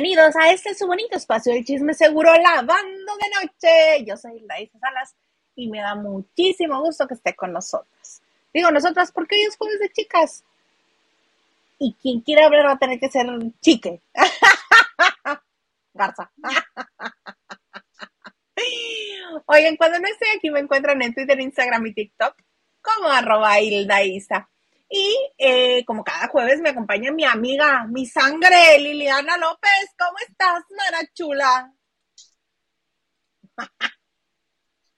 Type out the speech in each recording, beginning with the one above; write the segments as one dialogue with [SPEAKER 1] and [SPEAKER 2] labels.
[SPEAKER 1] Bienvenidos a este su bonito espacio de chisme seguro lavando de noche. Yo soy Laisa Salas y me da muchísimo gusto que esté con nosotras. Digo nosotras porque hoy es jueves de chicas. Y quien quiera hablar va a tener que ser chique. Garza. Oigan, cuando no estoy aquí me encuentran en Twitter, Instagram y TikTok como arroba Hilda Isa. Y eh, como cada jueves me acompaña mi amiga, mi sangre, Liliana López. ¿Cómo estás, Mara Chula?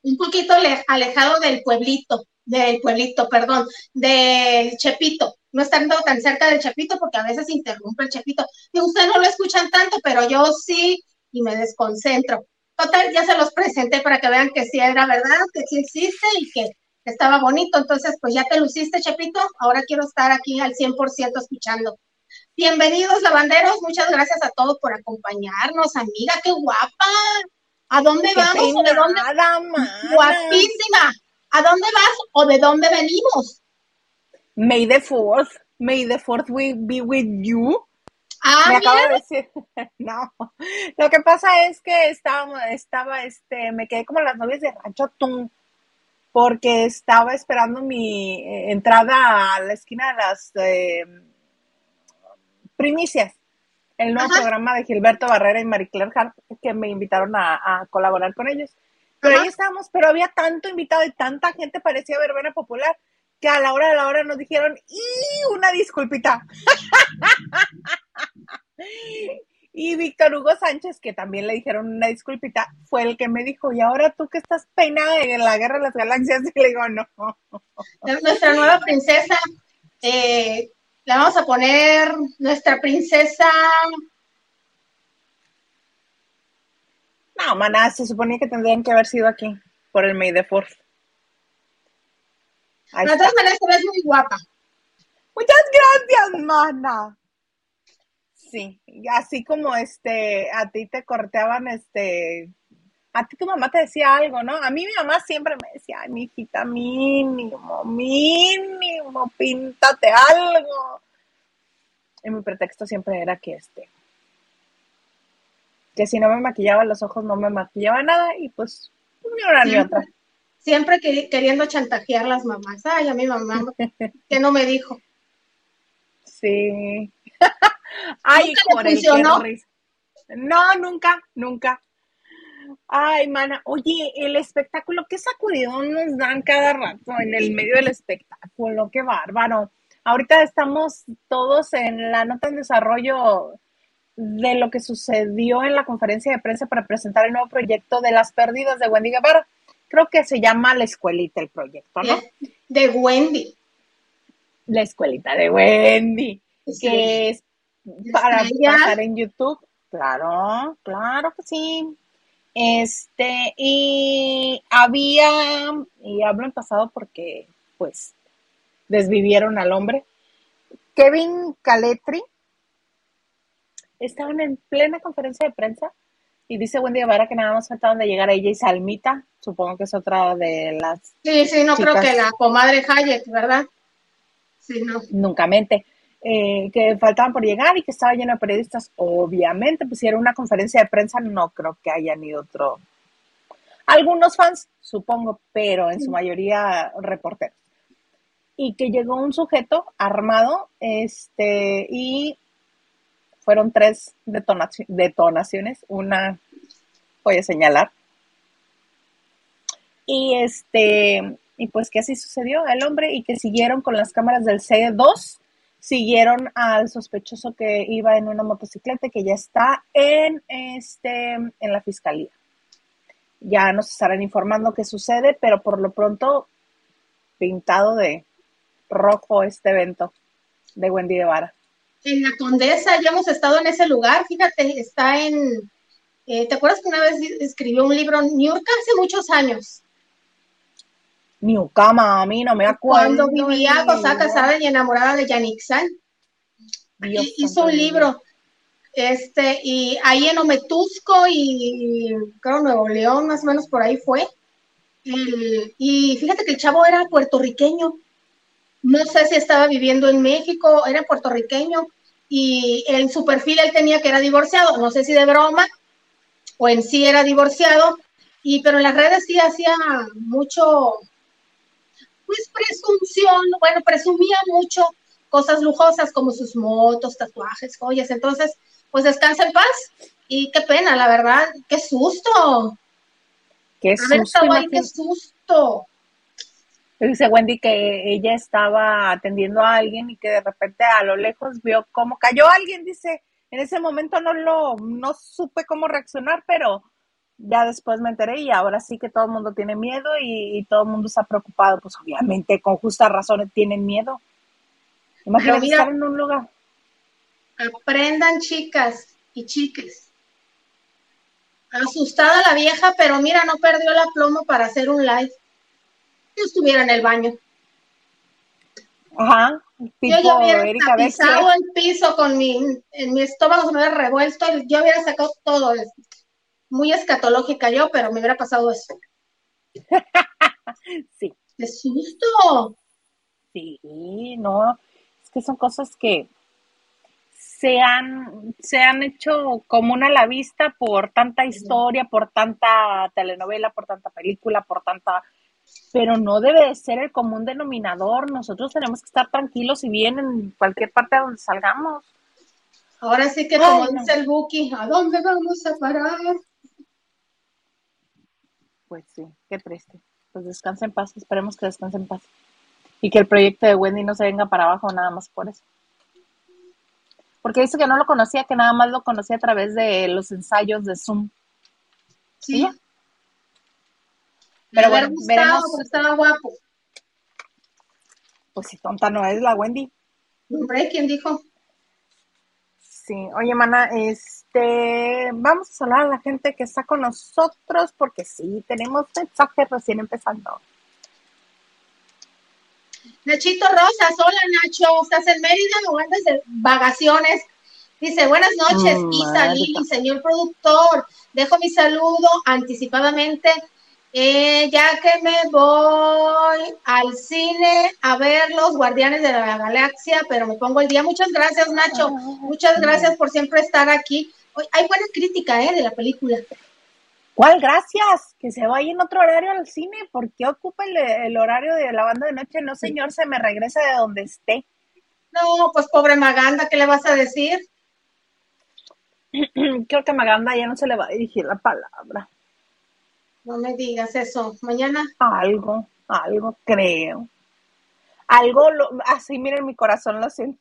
[SPEAKER 2] Un poquito alejado del pueblito, del pueblito, perdón, del Chepito. No estando tan cerca del Chepito porque a veces interrumpe el Chepito. Y ustedes no lo escuchan tanto, pero yo sí y me desconcentro. Total, ya se los presenté para que vean que sí era verdad, que sí existe y que estaba bonito. Entonces, pues ya te luciste, Chepito. Ahora quiero estar aquí al 100% escuchando. Bienvenidos, lavanderos. Muchas gracias a todos por acompañarnos, amiga. ¡Qué guapa! ¿A dónde vamos o de dónde? Guapísima. ¿A dónde vas o de dónde venimos?
[SPEAKER 1] May the fourth, may the fourth be with you.
[SPEAKER 2] Ah,
[SPEAKER 1] me acabo de decir, no, lo que pasa es que estaba, estaba, este, me quedé como las novias de Rancho Tum, porque estaba esperando mi eh, entrada a la esquina de las eh, primicias, el nuevo programa de Gilberto Barrera y Marie Claire Hart, que me invitaron a, colaborar con ellos. Pero ahí estábamos, pero había tanto invitado y tanta gente, parecía verbena popular, que a la hora de la hora nos dijeron, ¡y una disculpita! Y Víctor Hugo Sánchez, que también le dijeron una disculpita, fue el que me dijo, y ahora tú que estás peinada en la Guerra de las Galaxias, y le digo, no.
[SPEAKER 2] Nuestra nueva princesa, eh, la vamos a poner nuestra princesa.
[SPEAKER 1] No, maná, se suponía que tendrían que haber sido aquí, por el May the Fourth.
[SPEAKER 2] De todas maneras, ves muy guapa.
[SPEAKER 1] Muchas gracias, mana. Sí, así como este, a ti te corteaban, este, a ti tu mamá te decía algo, ¿no? A mí mi mamá siempre me decía, ay, mi hijita, mínimo, mínimo, píntate algo. Y mi pretexto siempre era que este, que si no me maquillaba los ojos no me maquillaba nada y pues ni una ni otra.
[SPEAKER 2] Siempre queriendo chantajear las mamás. Ay, a mi mamá, que no me dijo.
[SPEAKER 1] Sí. Ay, ¿Nunca No, nunca, nunca. Ay, mana, oye, el espectáculo, qué sacudidón nos dan cada rato en el medio del espectáculo, qué bárbaro. Ahorita estamos todos en la nota en desarrollo de lo que sucedió en la conferencia de prensa para presentar el nuevo proyecto de las pérdidas de Wendy Guevara. Creo que se llama La Escuelita el proyecto, ¿no?
[SPEAKER 2] De Wendy.
[SPEAKER 1] La Escuelita de Wendy, que es para pasar en YouTube. Claro, claro que sí. Este, y había, y hablo en pasado porque, pues, desvivieron al hombre. Kevin Caletri estaban en plena conferencia de prensa y dice Wendy Guevara que nada más faltaban de llegar a ella y Salmita, supongo que es otra de las.
[SPEAKER 2] Sí, sí, no creo que la comadre Hayek, ¿verdad? Sí, no.
[SPEAKER 1] Nunca mente. Eh, que faltaban por llegar y que estaba lleno de periodistas. Obviamente, pues si era una conferencia de prensa, no creo que hayan ido otro. Algunos fans, supongo, pero en su mayoría reporteros. Y que llegó un sujeto armado, este, y fueron tres detonaciones, una voy a señalar. Y este, y pues que así sucedió el hombre y que siguieron con las cámaras del C2 siguieron al sospechoso que iba en una motocicleta que ya está en este en la fiscalía. Ya nos estarán informando qué sucede, pero por lo pronto pintado de rojo este evento de Wendy Guevara.
[SPEAKER 2] En la Condesa ya hemos estado en ese lugar, fíjate, está en, eh, ¿te acuerdas que una vez escribió un libro York hace muchos años?
[SPEAKER 1] Cama, a mí no me acuerdo.
[SPEAKER 2] Cuando vivía cosa casada y enamorada de Yannick San. Hizo un libro. Este, y ahí en Ometusco y creo Nuevo León, más o menos por ahí fue. y fíjate que el chavo era puertorriqueño. No sé si estaba viviendo en México, era puertorriqueño. y en su perfil él tenía que era divorciado, no sé si de broma o en sí era divorciado, y pero en las redes sí hacía mucho, pues presunción, bueno, presumía mucho cosas lujosas como sus motos, tatuajes, joyas, entonces, pues descansa en paz y qué pena, la verdad, qué susto.
[SPEAKER 1] Qué susto.
[SPEAKER 2] qué susto.
[SPEAKER 1] Dice Wendy que ella estaba atendiendo a alguien y que de repente a lo lejos vio cómo cayó alguien, dice, en ese momento no lo, no supe cómo reaccionar, pero ya después me enteré y ahora sí que todo el mundo tiene miedo y, todo el mundo está preocupado, pues obviamente con justas razones tienen miedo. Imagínate estar en un lugar.
[SPEAKER 2] Aprendan chicas y chiques. Asustada la vieja, pero mira, no perdió la plomo para hacer un live estuviera en el baño.
[SPEAKER 1] Ajá.
[SPEAKER 2] yo ya hubiera el piso con mi, en mi estómago se me hubiera revuelto, yo hubiera sacado todo. Muy escatológica yo, pero me hubiera pasado eso.
[SPEAKER 1] sí.
[SPEAKER 2] ¡Qué susto!
[SPEAKER 1] Sí, no, es que son cosas que se han, se han hecho común a la vista por tanta historia, por tanta telenovela, por tanta película, por tanta pero no debe de ser el común denominador. Nosotros tenemos que estar tranquilos y bien en cualquier parte a donde salgamos.
[SPEAKER 2] Ahora sí que como dice el Buki, ¿a dónde vamos a parar?
[SPEAKER 1] Pues sí, qué triste. Pues descansa en paz, esperemos que descanse en paz. Y que el proyecto de Wendy no se venga para abajo nada más por eso. Porque dice que no lo conocía, que nada más lo conocía a través de los ensayos de Zoom.
[SPEAKER 2] Sí. Pero bueno, veremos. estaba guapo.
[SPEAKER 1] Pues si tonta no es la Wendy.
[SPEAKER 2] Hombre, ¿quién dijo?
[SPEAKER 1] Sí, oye, mana, este, vamos a saludar a la gente que está con nosotros porque sí, tenemos mensajes recién empezando.
[SPEAKER 2] Nachito Rosas, hola Nacho, ¿estás en Mérida o andas de vacaciones? Dice, buenas noches, mm, Isa Lili, señor productor, dejo mi saludo anticipadamente eh, ya que me voy al cine a ver los Guardianes de la Galaxia, pero me pongo el día. Muchas gracias, Nacho. Ah, Muchas gracias por siempre estar aquí. Hay buena crítica ¿eh? de la película.
[SPEAKER 1] ¿Cuál? Gracias. Que se vaya en otro horario al cine. ¿Por qué ocupa el, horario de la banda de noche? No, señor, se me regresa de donde esté.
[SPEAKER 2] No, pues pobre Maganda, ¿qué le vas a decir?
[SPEAKER 1] Creo que Maganda ya no se le va a dirigir la palabra.
[SPEAKER 2] No me digas eso. Mañana.
[SPEAKER 1] Algo, algo creo. Algo, así miren mi corazón lo siento.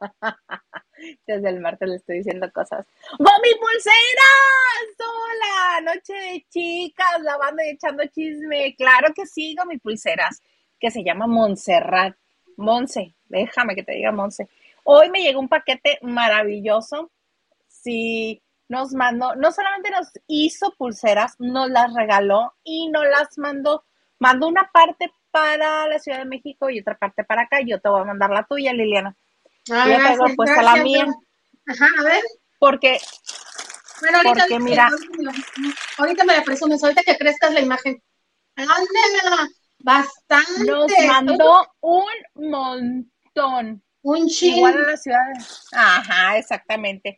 [SPEAKER 1] Desde el martes le estoy diciendo cosas. mi pulseras! ¡Hola! Noche de chicas, lavando y echando chisme. Claro que sí, mi pulseras, que se llama Montserrat. Monse, déjame que te diga Monse. Hoy me llegó un paquete maravilloso. Sí, nos mandó, no solamente nos hizo pulseras, nos las regaló y nos las mandó, mandó una parte para la Ciudad de México y otra parte para acá. Yo te voy a mandar la tuya, Liliana.
[SPEAKER 2] Ah, Yo gracias, tengo puesta la mía. Ajá, a ver.
[SPEAKER 1] Porque,
[SPEAKER 2] bueno, ahorita, porque mira, ahorita me la presumes, ahorita que crezcas la imagen. Ándala, bastante.
[SPEAKER 1] Nos mandó un montón.
[SPEAKER 2] Un chingo.
[SPEAKER 1] Igual a la ciudad. Ajá, exactamente.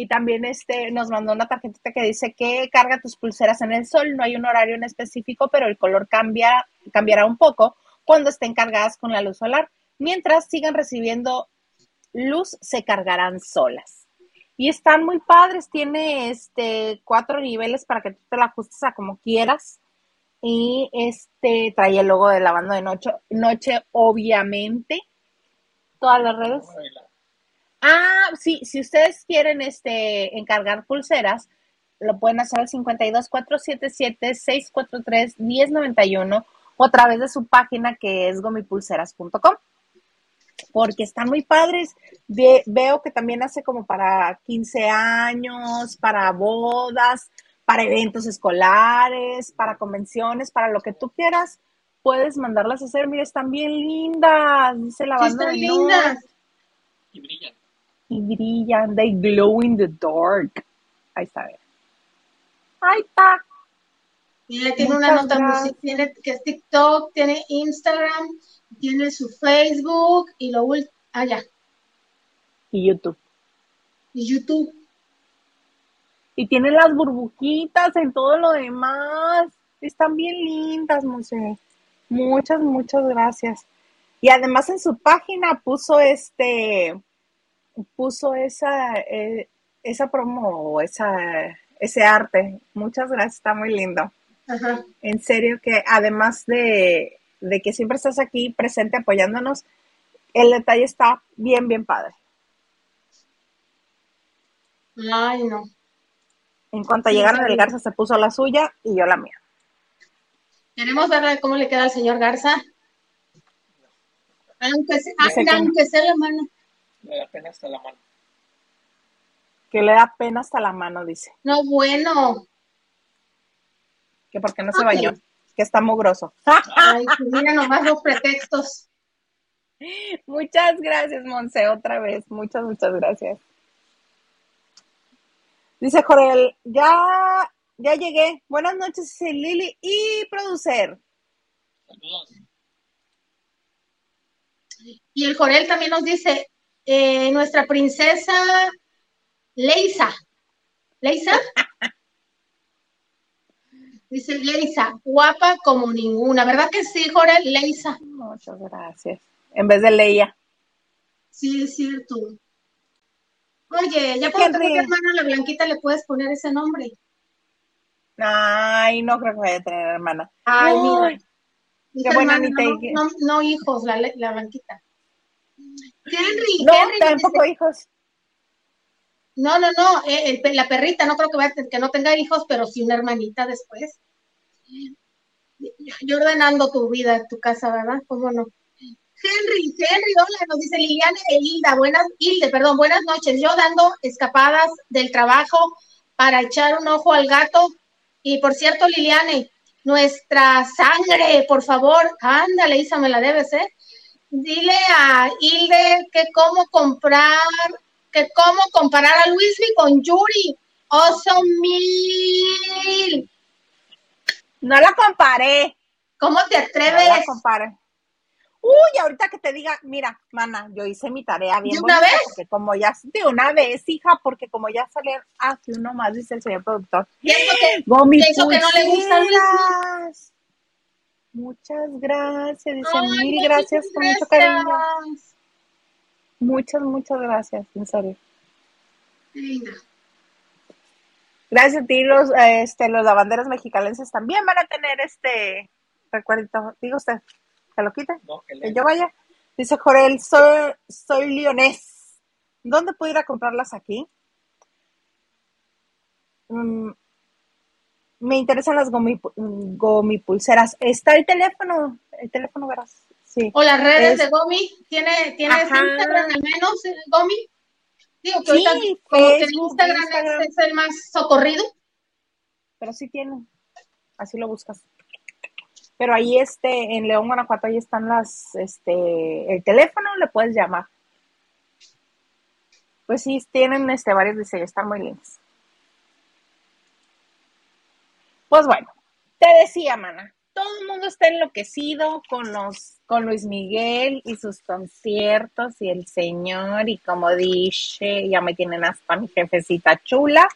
[SPEAKER 1] Y también este, nos mandó una tarjetita que dice que carga tus pulseras en el sol. No hay un horario en específico, pero el color cambia, cambiará un poco cuando estén cargadas con la luz solar. Mientras sigan recibiendo luz, se cargarán solas. Y están muy padres. Tiene este cuatro niveles para que tú te la ajustes a como quieras. Y este trae el logo de la banda de noche, noche obviamente. Todas las redes. Ah, sí, si ustedes quieren este encargar pulseras, lo pueden hacer al 52 477 643 1091 o a través de su página que es gomipulseras.com. Porque están muy padres. veo que también hace como para 15 años, para bodas, para eventos escolares, para convenciones, para lo que tú quieras. Puedes mandarlas a hacer. Mira, están bien lindas. Dice la banda.
[SPEAKER 2] están lindas.
[SPEAKER 1] Y brillan y brillan, they glow in the dark. Ahí está. Ahí está.
[SPEAKER 2] Mira, tiene una nota tiene que es TikTok, tiene Instagram, tiene su Facebook y lo último, ah,
[SPEAKER 1] Y YouTube.
[SPEAKER 2] Y YouTube.
[SPEAKER 1] Y tiene las burbujitas en todo lo demás. Están bien lindas, Monse. Muchas, muchas gracias. Y además en su página puso este, puso esa, eh, esa promo, esa, ese arte. Muchas gracias, está muy lindo.
[SPEAKER 2] Ajá.
[SPEAKER 1] En serio que además de, de que siempre estás aquí presente apoyándonos, el detalle está bien, bien padre.
[SPEAKER 2] Ay, no.
[SPEAKER 1] En cuanto
[SPEAKER 2] Sí,
[SPEAKER 1] llegaron, el Garza se puso la suya y yo la mía.
[SPEAKER 2] Queremos ver cómo le queda al señor Garza. Aunque, se-
[SPEAKER 1] Dice que-
[SPEAKER 2] aunque sea la mano.
[SPEAKER 3] Me da pena hasta la mano.
[SPEAKER 1] Que le da pena hasta la mano, dice.
[SPEAKER 2] No, bueno.
[SPEAKER 1] Que porque no se
[SPEAKER 2] Ok.
[SPEAKER 1] bañó, que está mugroso.
[SPEAKER 2] Ay, mira nomás los pretextos.
[SPEAKER 1] Muchas gracias, Monse, otra vez. Muchas, muchas gracias. Dice Jorel, ya, ya llegué. Buenas noches, dice Lili y producer.
[SPEAKER 3] Saludos.
[SPEAKER 2] Y el Jorel también nos dice, eh, nuestra princesa Leisa. ¿Leisa? Dice Leisa, guapa como ninguna. ¿Verdad que sí, Jorel? Leisa.
[SPEAKER 1] Muchas gracias. En vez de Leia.
[SPEAKER 2] Sí, es cierto. Oye, ya tener mi hermana la Blanquita, le puedes poner ese nombre.
[SPEAKER 1] Ay, no creo que vaya a tener hermana.
[SPEAKER 2] Ay,
[SPEAKER 1] Uy,
[SPEAKER 2] mira.
[SPEAKER 1] Qué buena
[SPEAKER 2] hermana, no, no, no hijos, la, la Blanquita. Henry,
[SPEAKER 1] No,
[SPEAKER 2] Henry
[SPEAKER 1] tampoco
[SPEAKER 2] dice-
[SPEAKER 1] hijos.
[SPEAKER 2] No, no, no, eh, la perrita, no creo que, vaya que no tenga hijos, pero sí una hermanita después. Yo ordenando tu vida, tu casa, ¿verdad? ¿Cómo no? Henry, Henry, hola, nos dice Liliana e Hilda, buenas, Hilde, perdón, buenas noches. Yo dando escapadas del trabajo para echar un ojo al gato. Y por cierto, Liliane, nuestra sangre, por favor, ándale, Isa, me la debes, ¿eh? Dile a Hilde que cómo comprar, que cómo comparar a Luismi con Yuri. Oso mil.
[SPEAKER 1] No la comparé.
[SPEAKER 2] ¿Cómo te
[SPEAKER 1] No la
[SPEAKER 2] atreves?
[SPEAKER 1] comparé. Uy, ahorita que te diga, mira, mana, yo hice mi tarea bien
[SPEAKER 2] ¿De una
[SPEAKER 1] bonita,
[SPEAKER 2] vez?
[SPEAKER 1] Porque como ya, de una vez, hija, porque como ya salieron, ah, sí, uno más, dice el señor productor.
[SPEAKER 2] Pienso que
[SPEAKER 1] Gomi
[SPEAKER 2] Pienso que no le gusta a Luis.
[SPEAKER 1] pulseras. Muchas gracias, dice
[SPEAKER 2] Ay,
[SPEAKER 1] mil
[SPEAKER 2] muchas
[SPEAKER 1] gracias, con mucho
[SPEAKER 2] gracias.
[SPEAKER 1] cariño. Muchas, muchas gracias, en serio. Gracias a ti, los, este, los lavanderos mexicalenses también van a tener este recuerdito. Diga usted, que lo quite,
[SPEAKER 3] No,
[SPEAKER 1] que yo vaya. Dice Jorel, soy, soy leonés. ¿Dónde puedo ir a comprarlas aquí? Mm, me interesan las gomi, gomipulseras. Está el teléfono, el teléfono, verás. Sí.
[SPEAKER 2] O las redes
[SPEAKER 1] Es-
[SPEAKER 2] de Gomi. ¿Tiene, ¿Tienes
[SPEAKER 1] Ajá.
[SPEAKER 2] Instagram al menos, Gomi? Digo que
[SPEAKER 1] Sí,
[SPEAKER 2] ahorita como que el Instagram,
[SPEAKER 1] Instagram.
[SPEAKER 2] Es, es el más socorrido.
[SPEAKER 1] pero sí tiene. Así lo buscas. Pero ahí este, en León, Guanajuato, ahí están las, este, el teléfono, le puedes llamar. Pues sí, tienen este varios diseños, están muy lindos. Pues bueno, te decía, mana, todo el mundo está enloquecido con los, con Luis Miguel y sus conciertos y el señor, y como dice, ya me tienen hasta mi jefecita chula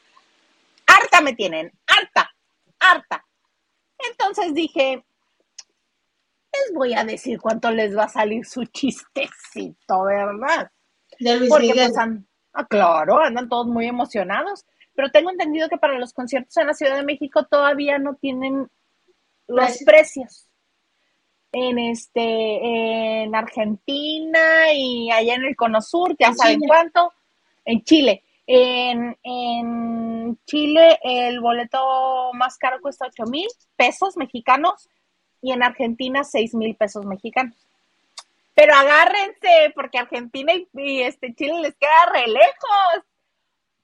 [SPEAKER 1] harta me tienen, harta, harta. Entonces dije, les voy a decir cuánto les va a salir su chistecito, ¿verdad?
[SPEAKER 2] De Luis
[SPEAKER 1] Porque
[SPEAKER 2] Miguel.
[SPEAKER 1] pues ah, claro, andan todos muy emocionados, pero tengo entendido que para los conciertos en la Ciudad de México todavía no tienen los
[SPEAKER 2] Precios.
[SPEAKER 1] precios. En este, en Argentina y allá en el Cono Sur, ya
[SPEAKER 2] En
[SPEAKER 1] saben
[SPEAKER 2] Chile.
[SPEAKER 1] cuánto, en Chile. En, en Chile el boleto más caro cuesta 8 mil pesos mexicanos y en Argentina 6 mil pesos mexicanos. Pero agárrense, porque Argentina y, y, este Chile les queda re lejos.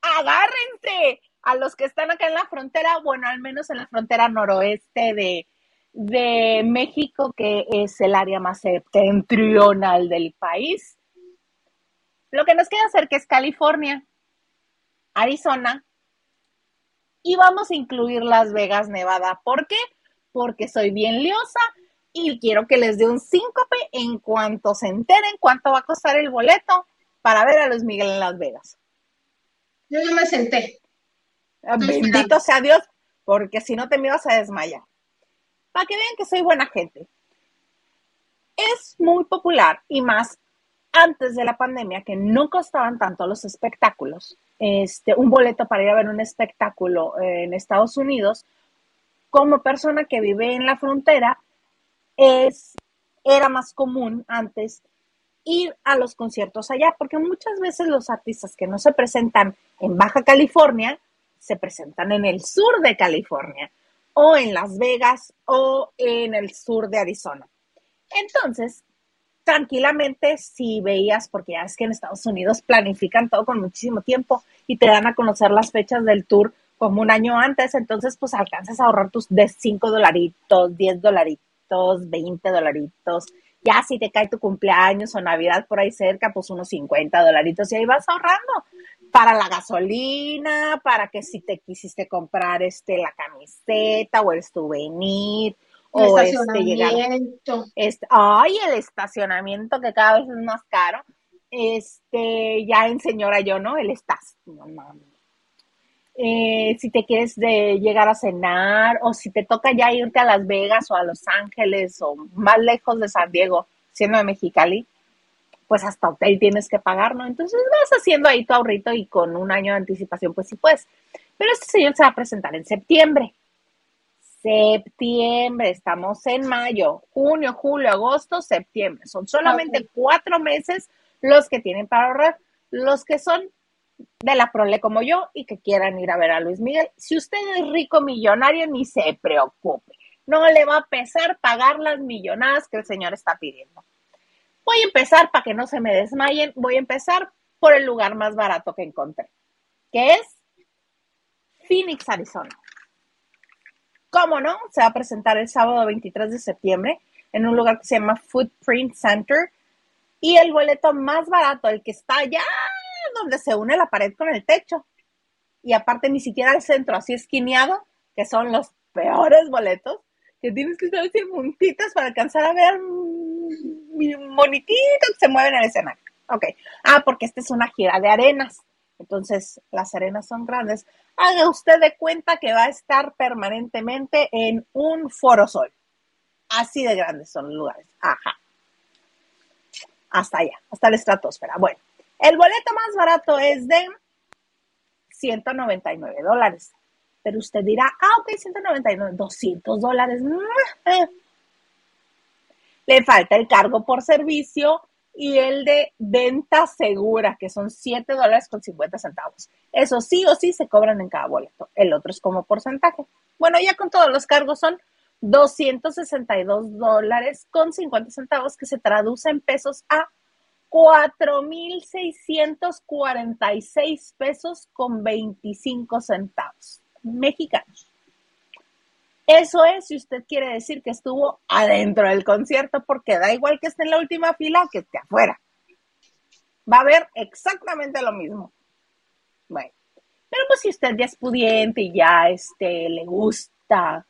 [SPEAKER 1] Agárrense a los que están acá en la frontera, bueno, al menos en la frontera noroeste de, de México, que es el área más septentrional del país. Lo que nos queda cerca es California, Arizona, y vamos a incluir Las Vegas, Nevada. ¿Por qué? Porque soy bien liosa y quiero que les dé un síncope en cuanto se enteren cuánto va a costar el boleto para ver a Luis Miguel en Las Vegas.
[SPEAKER 2] Yo ya me senté.
[SPEAKER 1] Ah, bendito sea Dios, porque si no te me ibas a desmayar. Para que vean que soy buena gente. Es muy popular y más antes de la pandemia que no costaban tanto los espectáculos. Este, un boleto para ir a ver un espectáculo en Estados Unidos, como persona que vive en la frontera, es, era más común antes ir a los conciertos allá, porque muchas veces los artistas que no se presentan en Baja California se presentan en el sur de California o en Las Vegas o en el sur de Arizona. Entonces, tranquilamente si veías, porque ya es que en Estados Unidos planifican todo con muchísimo tiempo y te dan a conocer las fechas del tour como un año antes, entonces pues alcanzas a ahorrar tus de 5 dolaritos, 10 dolaritos, 20 dolaritos. Ya si te cae tu cumpleaños o Navidad por ahí cerca, pues unos 50 dolaritos y ahí vas ahorrando para la gasolina, para que si te quisiste comprar este la camiseta o el souvenir o este llegar este, ay, el estacionamiento que cada vez es más caro. Este, ya en señora yo, ¿no? El estás, no eh, si te quieres de llegar a cenar o si te toca ya irte a Las Vegas o a Los Ángeles o más lejos de San Diego, siendo de Mexicali, pues hasta hotel tienes que pagar, ¿no? Entonces vas haciendo ahí tu ahorrito y con un año de anticipación, pues sí puedes. Pero este señor se va a presentar en septiembre. Septiembre, estamos en mayo, junio, julio, agosto, septiembre. Son solamente cuatro meses los que tienen para ahorrar. Los que son de la prole como yo y que quieran ir a ver a Luis Miguel. Si usted es rico millonario, ni se preocupe. No le va a pesar pagar las millonadas que el señor está pidiendo. Voy a empezar para que no se me desmayen. Voy a empezar por el lugar más barato que encontré, que es Phoenix, Arizona. ¿Cómo no? Se va a presentar el sábado 23 de septiembre en un lugar que se llama Footprint Center. Y el boleto más barato, el que está allá donde se une la pared con el techo. Y aparte ni siquiera el centro, así esquineado, que son los peores boletos, que tienes que estar sin puntitas para alcanzar a ver monititos que se mueven en el escenario. Ok. Ah, porque esta es una gira de arenas. Entonces, las arenas son grandes. Haga usted de cuenta que va a estar permanentemente en un foro sol. Así de grandes son los lugares. Ajá. Hasta allá, hasta la estratosfera. Bueno, el boleto más barato es de 199 dólares. Pero usted dirá, ah, ok, 199, 200 dólares. Le falta el cargo por servicio y el de venta segura, que son 7 dólares con 50 centavos. Eso sí o sí se cobran en cada boleto. El otro es como porcentaje. Bueno, ya con todos los cargos son 262 dólares con 50 centavos, que se traduce en pesos a 4.646 pesos con 25 centavos mexicanos. Eso es si usted quiere decir que estuvo adentro del concierto, porque da igual que esté en la última fila que esté afuera. Va a ver exactamente lo mismo. Bueno, pero pues si usted ya es pudiente y ya este, le gusta,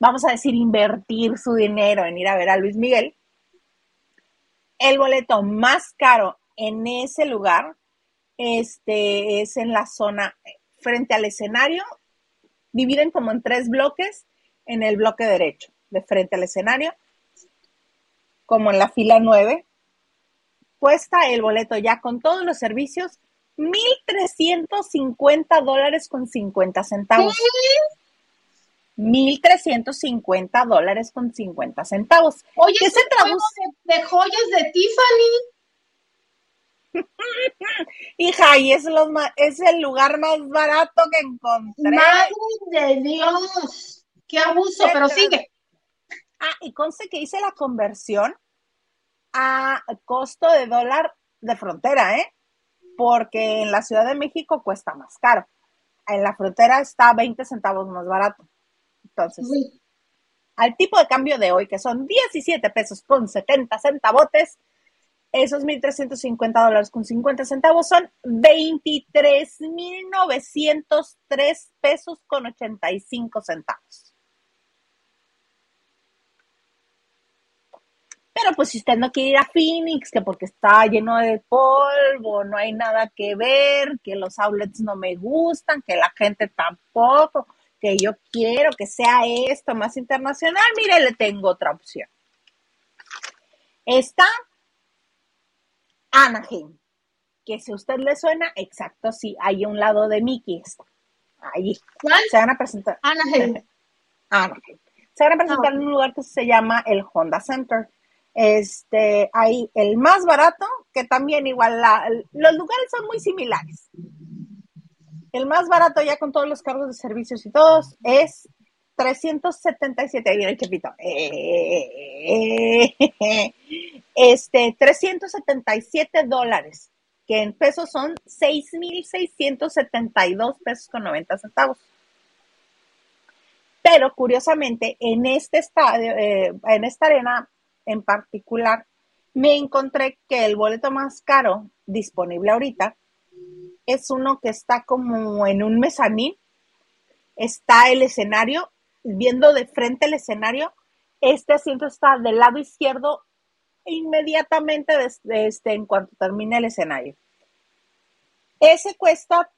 [SPEAKER 1] vamos a decir, invertir su dinero en ir a ver a Luis Miguel, el boleto más caro en ese lugar este, es en la zona frente al escenario dividen como en tres bloques en el bloque derecho, de frente al escenario, como en la fila 9. Cuesta el boleto ya con todos los servicios 1.350 dólares con 50 centavos. 1.350 dólares con 50 centavos.
[SPEAKER 2] Oye, ¿qué se traduce? De, joyas de
[SPEAKER 1] Tiffany. Hija, y es, los es el lugar más barato que encontré.
[SPEAKER 2] Madre de Dios, qué abuso, pero sigue.
[SPEAKER 1] Ah, y conste que hice la conversión a costo de dólar de frontera, ¿eh? Porque en la Ciudad de México cuesta más caro. En la frontera está 20 centavos más barato. Entonces, al tipo de cambio de hoy, que son 17 pesos con 70 centavos, esos 1.350 dólares con 50 centavos son 23.903 pesos con 85 centavos. Pero pues si usted no quiere ir a Phoenix, que porque está lleno de polvo, no hay nada que ver, que los outlets no me gustan, que la gente tampoco, que yo quiero que sea esto más internacional, mire, le tengo otra opción. Está Anaheim, que si a usted le suena, exacto, sí, hay un lado de Mickey. Ahí.
[SPEAKER 2] ¿Cuál?
[SPEAKER 1] Se van a presentar.
[SPEAKER 2] Anaheim.
[SPEAKER 1] Anaheim. Se van a presentar en un lugar que se llama el Honda Center. Este, hay el más barato, que también igual, la- los lugares son muy similares. El más barato ya con todos los cargos de servicios y todos es 377, ahí viene el chepito. Eh, este, 377 dólares, que en pesos son 6,672 pesos con 90 centavos. Pero curiosamente, en este estadio, eh, en esta arena en particular, me encontré que el boleto más caro disponible ahorita es uno que está como en un mezanín. Está el escenario, viendo de frente el escenario. Este asiento está del lado izquierdo inmediatamente desde este, en cuanto termine el escenario. Ese cuesta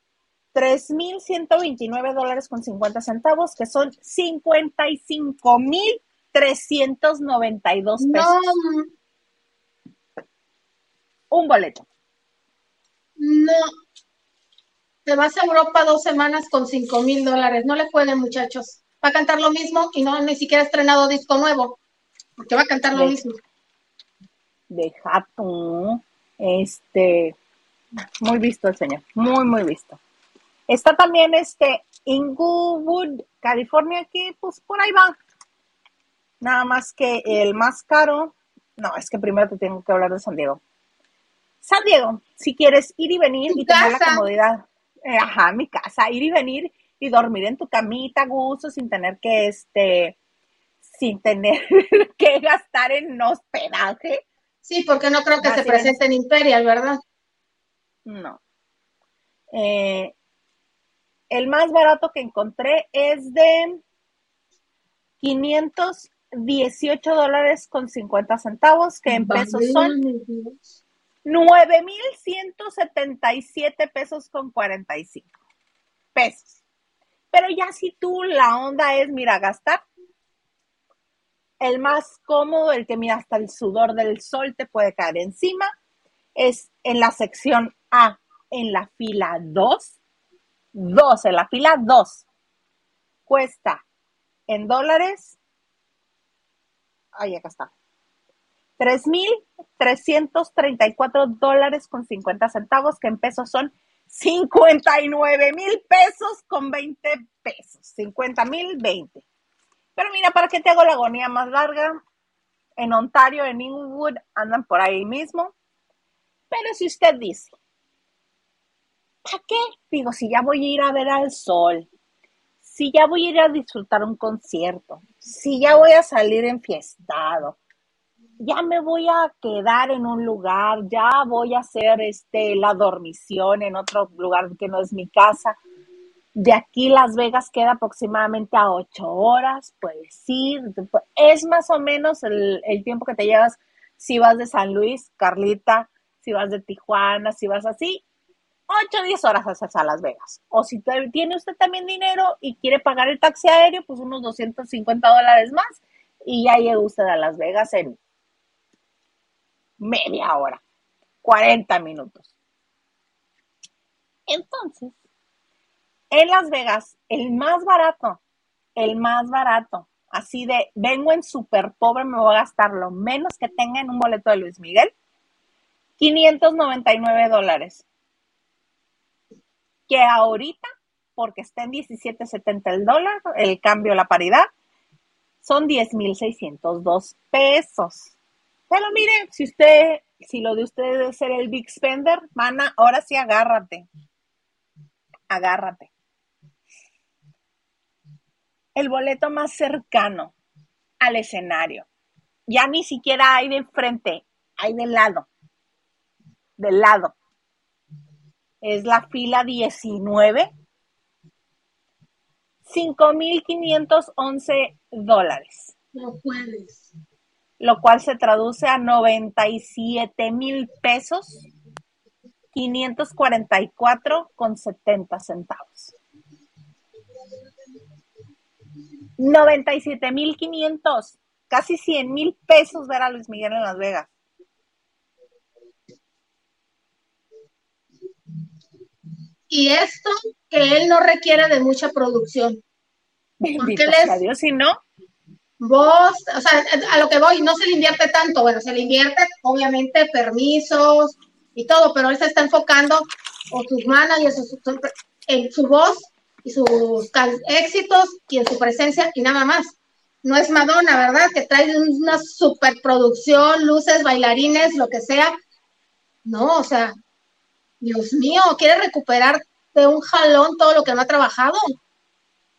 [SPEAKER 1] 3.129 dólares con 50 centavos, que son 55.392 pesos.
[SPEAKER 2] No,
[SPEAKER 1] Un boleto.
[SPEAKER 2] no. Te vas a Europa dos semanas con cinco mil dólares. No le pueden, muchachos. Va a cantar lo mismo y no ni siquiera ha estrenado disco nuevo. Porque va a cantar lo mismo.
[SPEAKER 1] Deja tú. Este, muy visto el señor, muy, muy visto. Está también este Inglewood, California, que pues por ahí va. Nada más que el más caro, no, es que primero te tengo que hablar de San Diego. San Diego, si quieres ir y venir y tener la comodidad, ajá, mi casa, ir y venir y dormir en tu camita a gusto sin tener que, este, sin tener que gastar en hospedaje.
[SPEAKER 2] Sí, porque no creo que
[SPEAKER 1] Así
[SPEAKER 2] se presente en Imperial, ¿verdad?
[SPEAKER 1] No. Eh, el más barato que encontré es de 518 dólares con 50 centavos, que en pesos son. 9,177 pesos con 45 pesos. Pero ya si tú la onda es, mira, gastar, el más cómodo, el que mira hasta el sudor del sol te puede caer encima, es en la sección A, en la fila 2, 2, en la fila 2, cuesta en dólares, ahí acá está, 3.334 dólares con 50 centavos, que en pesos son 59 mil pesos con 20 pesos, 50 mil 20. Pero mira, ¿para qué te hago la agonía más larga? En Ontario, en Inglewood, andan por ahí mismo. Pero si usted dice, ¿para qué? Digo, si ya voy a ir a ver al sol, si ya voy a ir a disfrutar un concierto, si ya voy a salir enfiestado, ya me voy a quedar en un lugar, ya voy a hacer este la dormición en otro lugar que no es mi casa. De aquí Las Vegas queda aproximadamente a ocho horas, puedes ir, es más o menos el, tiempo que te llevas si vas de San Luis, Carlita, si vas de Tijuana, si vas así, 8 o 10 horas hacia Las Vegas. O si tiene usted también dinero y quiere pagar el taxi aéreo, pues unos 250 dólares más y ya llega usted a Las Vegas en media hora, 40 minutos. Entonces, en Las Vegas, el más barato, el más barato, así de vengo en súper pobre, me voy a gastar lo menos que tenga en un boleto de Luis Miguel, 599 dólares. Que ahorita, porque está en 17.70 el dólar, el cambio, la paridad, son 10.602 pesos. Pero mire, si usted, si lo de usted es ser el big spender, mana, ahora sí agárrate. Agárrate. El boleto más cercano al escenario. Ya ni siquiera hay de frente, hay de lado. Del lado. Es la fila 19. 5.511 dólares.
[SPEAKER 2] No puedes.
[SPEAKER 1] Lo cual se traduce a 97 mil pesos, 544 con 70 centavos. 97 mil 500, casi 100 mil pesos ver a Luis Miguel en Las Vegas.
[SPEAKER 2] Y esto que él no requiere de mucha producción.
[SPEAKER 1] Porque él Dios, si no.
[SPEAKER 2] Vos, o sea, a lo que voy, no se le invierte tanto. Bueno, se le invierte, obviamente, permisos y todo, pero él se está enfocando o sus managers en su voz y sus éxitos y en su presencia y nada más. No es Madonna, ¿verdad? Que trae una superproducción, luces, bailarines, lo que sea. No, o sea, Dios mío, quiere recuperar de un jalón todo lo que no ha trabajado.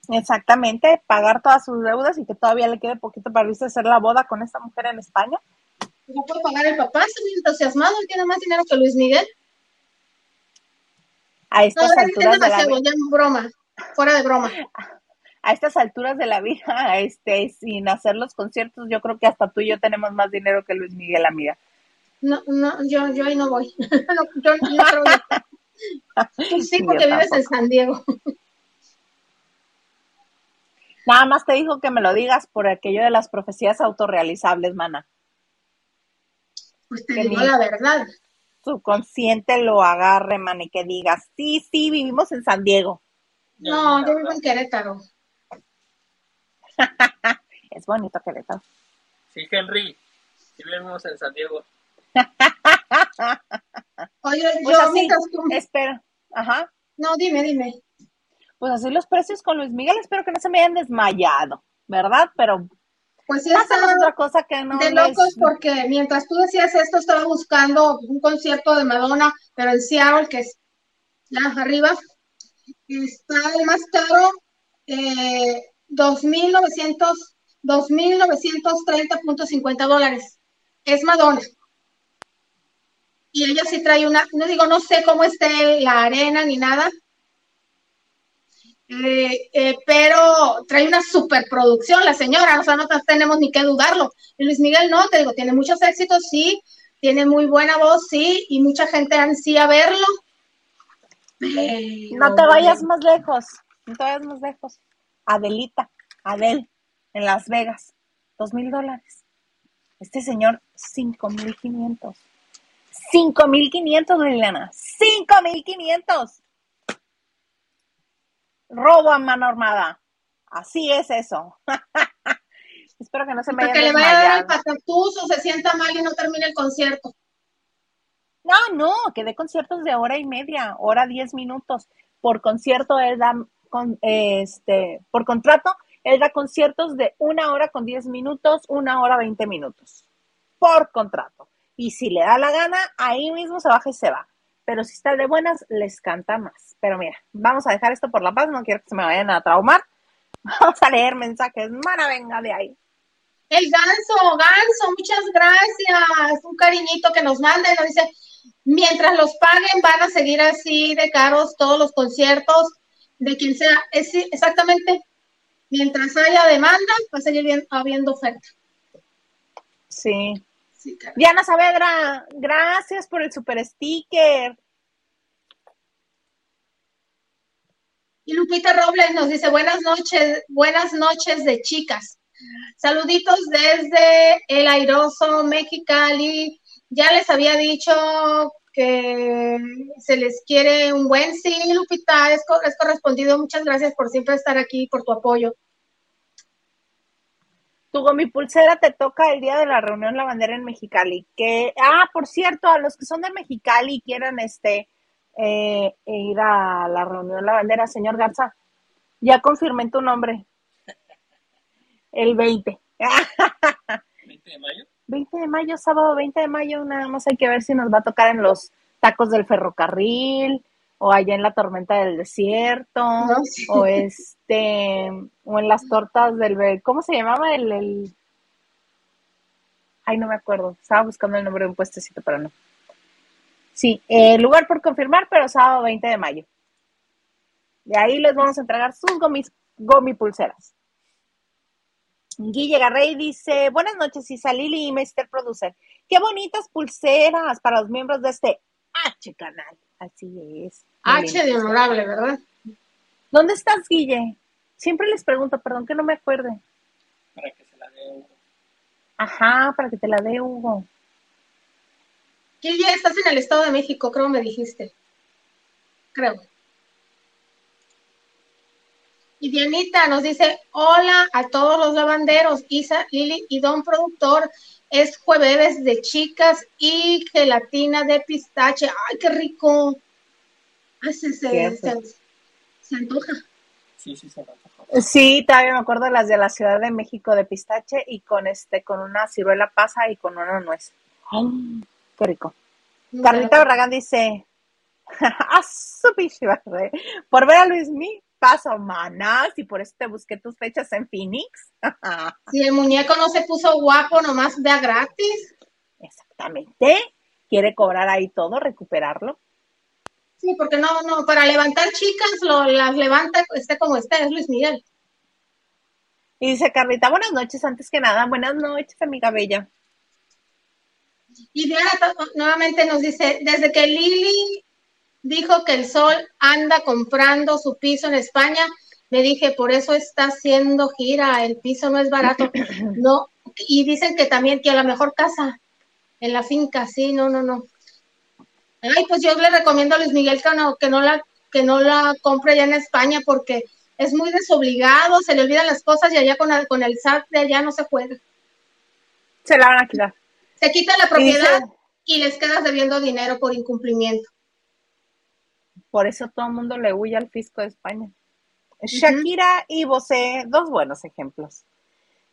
[SPEAKER 1] Exactamente, pagar todas sus deudas y que todavía le quede poquito para irse a hacer la boda con esta mujer en España.
[SPEAKER 2] No puede pagar el papá, está muy entusiasmado, él tiene más dinero que Luis Miguel.
[SPEAKER 1] A estas alturas de la vida.
[SPEAKER 2] broma, fuera de broma.
[SPEAKER 1] A estas alturas de la vida, este, sin hacer los conciertos, yo creo que hasta tú y yo tenemos más dinero que Luis Miguel, amiga.
[SPEAKER 2] No, no, yo, yo ahí no voy. yo no, sí, porque vives en San Diego.
[SPEAKER 1] Nada más te dijo que me lo digas por aquello de las profecías autorrealizables, mana.
[SPEAKER 2] Pues te digo la verdad.
[SPEAKER 1] consciente lo agarre, man, y que digas, sí, sí, vivimos en San Diego.
[SPEAKER 2] No, yo vivo en Querétaro.
[SPEAKER 1] es bonito Querétaro.
[SPEAKER 3] Sí, Henry, sí vivimos en San Diego.
[SPEAKER 2] Oye, pues yo mientras tú...
[SPEAKER 1] Espera, ajá.
[SPEAKER 2] No, dime, dime
[SPEAKER 1] pues así los precios con Luis Miguel, espero que no se me hayan desmayado, ¿verdad? Pero
[SPEAKER 2] pues está
[SPEAKER 1] otra cosa que no
[SPEAKER 2] de locos porque mientras tú decías esto estaba buscando un concierto de Madonna, pero en Seattle, que es ya arriba, está el más caro, eh, 2.900, 2.930.50 dólares. Es Madonna. Y ella sí trae una, no digo, no sé cómo esté la arena ni nada, eh, eh, pero trae una superproducción la señora, o sea, no tenemos ni que dudarlo. Y Luis Miguel no, te digo, tiene muchos éxitos, sí, tiene muy buena voz, sí, y mucha gente ansía verlo.
[SPEAKER 1] no te vayas más lejos, no te vayas más lejos. Adelita, Adel, en Las Vegas, dos mil dólares. Este señor, cinco mil quinientos. Cinco mil quinientos, Liliana. Cinco mil quinientos robo a mano armada. Así es eso. Espero que no se me
[SPEAKER 2] vaya Que le vaya a dar el patatús o se sienta mal y no termine el concierto.
[SPEAKER 1] No, no, que dé conciertos de hora y media, hora diez minutos. Por concierto, él da, con, este, por contrato, él da conciertos de una hora con diez minutos, una hora veinte minutos. Por contrato. Y si le da la gana, ahí mismo se baja y se va pero si está de buenas, les canta más. Pero mira, vamos a dejar esto por la paz, no quiero que se me vayan a traumar. Vamos a leer mensajes, mana, venga de ahí.
[SPEAKER 2] El ganso, ganso, muchas gracias. Un cariñito que nos manden, nos dice, mientras los paguen van a seguir así de caros todos los conciertos de quien sea. Es, exactamente, mientras haya demanda, va a seguir habiendo oferta.
[SPEAKER 1] Sí, Diana Saavedra, gracias por el super sticker.
[SPEAKER 2] Y Lupita Robles nos dice, buenas noches, buenas noches de chicas. Saluditos desde el airoso Mexicali. Ya les había dicho que se les quiere un buen sí, Lupita, es, es correspondido. Muchas gracias por siempre estar aquí, por tu apoyo.
[SPEAKER 1] Tu mi pulsera te toca el día de la reunión la bandera en Mexicali. Que, ah, por cierto, a los que son de Mexicali y quieran este eh, ir a la reunión la bandera, señor Garza, ya confirmé tu nombre. El 20.
[SPEAKER 3] ¿20 de mayo?
[SPEAKER 1] 20 de mayo, sábado 20 de mayo, nada más hay que ver si nos va a tocar en los tacos del ferrocarril, o allá en la tormenta del desierto, o este, o en las tortas del, ¿cómo se llamaba el, el, ay no me acuerdo, estaba buscando el nombre de un puestecito, pero no. Sí, el lugar por confirmar, pero sábado 20 de mayo. De ahí les vamos a entregar sus gomis, gomi pulseras. Guille Garrey dice, buenas noches, Isa Lili y Mr. Producer. Qué bonitas pulseras para los miembros de este H canal. Así es.
[SPEAKER 2] H de honorable, ¿verdad?
[SPEAKER 1] ¿Dónde estás, Guille? Siempre les pregunto, perdón que no me acuerde.
[SPEAKER 3] Para que se la dé Hugo.
[SPEAKER 1] Ajá, para que te la dé Hugo.
[SPEAKER 2] Guille, estás en el Estado de México, creo me dijiste. Creo. Y Dianita nos dice, hola a todos los lavanderos, Isa, Lili y Don Productor. Es jueves de chicas y gelatina de pistache. ¡Ay, qué rico! Ay, se, se, se, se antoja.
[SPEAKER 3] Sí, sí, se antoja.
[SPEAKER 1] Sí, todavía me acuerdo las de la Ciudad de México de pistache y con este, con una ciruela pasa y con una nuez. ¡Ay, qué rico! Carlita Barragán dice, a su pinche madre, por ver a Luis Mi, paso manas y por eso te busqué tus fechas en Phoenix.
[SPEAKER 2] Si el muñeco no se puso guapo, nomás vea gratis.
[SPEAKER 1] Exactamente. Quiere cobrar ahí todo, recuperarlo.
[SPEAKER 2] Sí, porque no, no, para levantar chicas, lo, las levanta, esté como esté, es Luis Miguel.
[SPEAKER 1] Y dice Carlita, buenas noches, antes que nada, buenas noches, amiga bella.
[SPEAKER 2] Y Diana nuevamente nos dice, desde que Lili dijo que el sol anda comprando su piso en España, me dije, por eso está haciendo gira, el piso no es barato. No, y dicen que también que a la mejor casa en la finca, sí, no, no, no. Ay, pues yo le recomiendo a Luis Miguel que no, que no la, que no la compre ya en España porque es muy desobligado, se le olvidan las cosas y allá con el, con el SAT de allá no se juega.
[SPEAKER 1] Se la van a quitar.
[SPEAKER 2] Se quita la
[SPEAKER 1] Y
[SPEAKER 2] propiedad y les quedas debiendo dinero por incumplimiento.
[SPEAKER 1] por eso todo el mundo le huye al fisco de España. Shakira y Bosé, dos buenos ejemplos.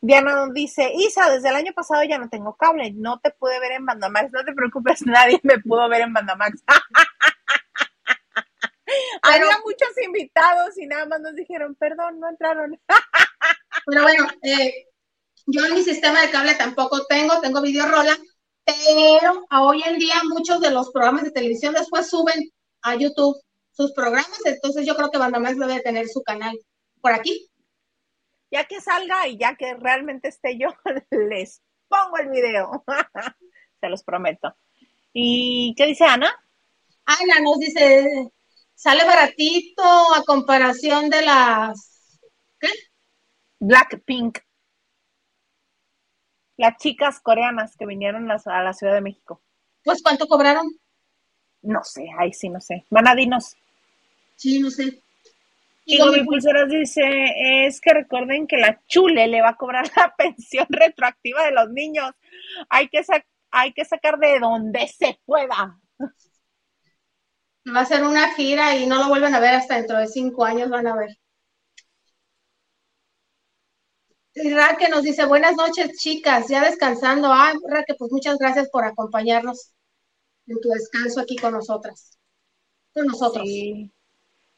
[SPEAKER 1] Diana nos dice, Isa, desde el año pasado ya no tengo cable, no te pude ver en Bandamax, no te preocupes, nadie me pudo ver en Bandamax. Había muchos invitados y nada más nos dijeron, perdón, no entraron.
[SPEAKER 2] Pero bueno, eh, yo en mi sistema de cable tampoco tengo, tengo videorola, pero hoy en día muchos de los programas de televisión después suben a YouTube sus programas, entonces yo creo que Bandamax debe tener su canal por aquí.
[SPEAKER 1] Ya que salga y ya que realmente esté yo, les pongo el video. Se los prometo. ¿Y qué dice Ana?
[SPEAKER 2] Ana nos dice, sale baratito a comparación de las... ¿Qué?
[SPEAKER 1] Blackpink. Las chicas coreanas que vinieron a a la Ciudad de México.
[SPEAKER 2] Pues cuánto cobraron.
[SPEAKER 1] No sé, ahí sí no sé. Manadinos.
[SPEAKER 2] Sí, no sé.
[SPEAKER 1] Y
[SPEAKER 2] Gomi
[SPEAKER 1] Pulseras dice, es que recuerden que la chule le va a cobrar la pensión retroactiva de los niños. Hay que, hay que sacar de donde se pueda.
[SPEAKER 2] va a hacer una gira y no lo vuelven a ver hasta dentro de cinco años, van a ver. Y Raque nos dice, buenas noches, chicas, ya descansando. Ay, Raque, pues muchas gracias por acompañarnos en tu descanso aquí con nosotras. Con nosotros.
[SPEAKER 1] Sí.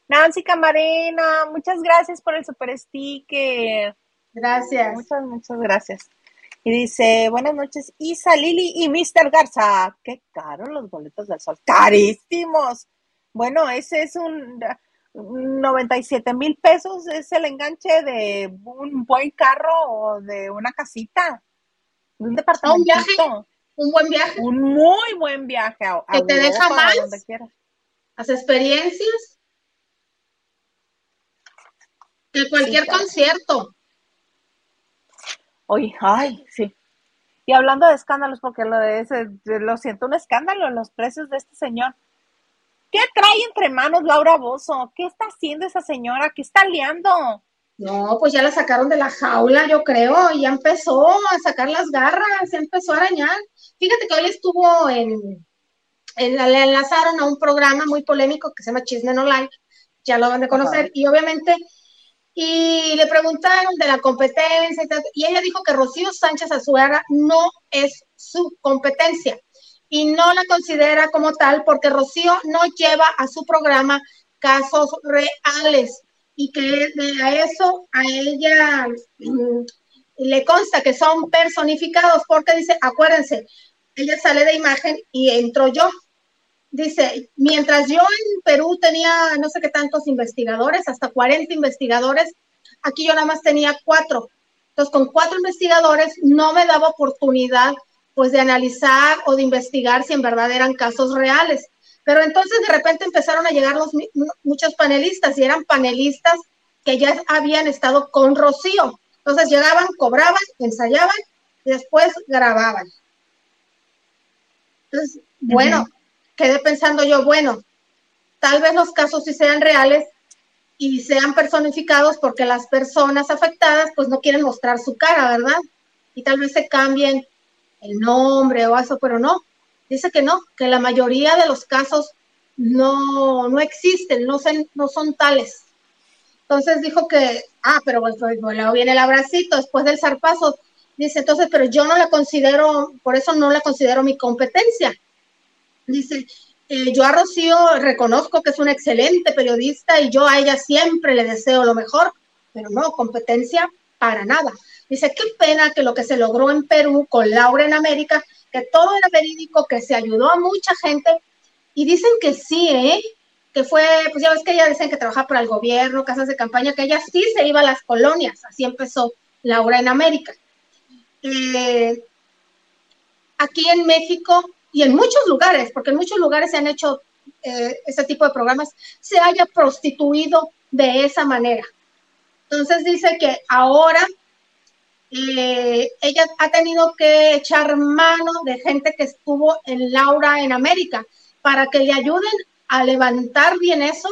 [SPEAKER 1] Nancy Camarena, muchas gracias por el super sticker.
[SPEAKER 2] Gracias.
[SPEAKER 1] Muchas, muchas gracias. Y dice, buenas noches, Isa, Lili y Mr. Garza. Qué caros los boletos del sol. Carísimos. Bueno, ese es un 97 mil pesos, es el enganche de un buen carro o de una casita, de un departamento.
[SPEAKER 2] viaje. Un buen viaje,
[SPEAKER 1] Un muy buen viaje a, a
[SPEAKER 2] Que te deja
[SPEAKER 1] Europa,
[SPEAKER 2] más.
[SPEAKER 1] donde quieras.
[SPEAKER 2] las experiencias. Que cualquier concierto.
[SPEAKER 1] Oye, ay, sí. Y hablando de escándalos, porque lo de ese, lo siento, un escándalo, los precios de este señor. ¿Qué trae entre manos Laura Bozo? ¿Qué está haciendo esa señora? ¿Qué está liando?
[SPEAKER 2] No, pues ya la sacaron de la jaula, yo creo, y ya empezó a sacar las garras, ya empezó a arañar. Fíjate que hoy estuvo en, en la- le enlazaron a un programa muy polémico que se llama Chisme No Like, ya lo van de conocer,
[SPEAKER 1] Ajá.
[SPEAKER 2] y obviamente, y le preguntaron de la competencia, y, ella dijo que Rocío Sánchez Azuara no es su competencia, y no la considera como tal porque Rocío no lleva a su programa casos reales y que de a eso a ella mm, le consta que son personificados porque dice, acuérdense, ella sale de imagen y entro yo. Dice, mientras yo en Perú tenía no sé qué tantos investigadores, hasta 40 investigadores, aquí yo nada más tenía cuatro. Entonces, con cuatro investigadores no me daba oportunidad pues de analizar o de investigar si en verdad eran casos reales. Pero entonces de repente empezaron a llegar los, muchos panelistas y eran panelistas que ya habían estado con Rocío. Entonces llegaban, cobraban, ensayaban y después grababan. Entonces, bueno, quedé pensando yo, bueno, tal vez los casos sí sean reales y sean personificados porque las personas afectadas pues no quieren mostrar su cara, ¿verdad? Y tal vez se cambien el nombre o eso, pero no, dice que no, que la mayoría de los casos no, no existen, no son, no son tales. Entonces dijo que, ah, pero pues, pues, pues, luego viene el abracito después del zarpazo. Dice, entonces, pero yo no la considero, por eso no la considero mi competencia. Dice, eh, yo a Rocío reconozco que es una excelente periodista y yo a ella siempre le deseo lo mejor, pero no, competencia para nada. Dice, qué pena que lo que se logró en Perú con Laura en América, que todo era verídico, que se ayudó a mucha gente. Y dicen que sí, ¿eh? Que fue, pues ya ves que ella dicen que trabajaba para el gobierno, casas de campaña, que ella sí se iba a las colonias. Así empezó Laura en América. Eh, aquí en México y en muchos lugares, porque en muchos lugares se han hecho eh, ese tipo de programas, se haya prostituido de esa manera. Entonces dice que ahora eh, ella ha tenido que echar mano de gente que estuvo en Laura en América para que le ayuden a levantar bien eso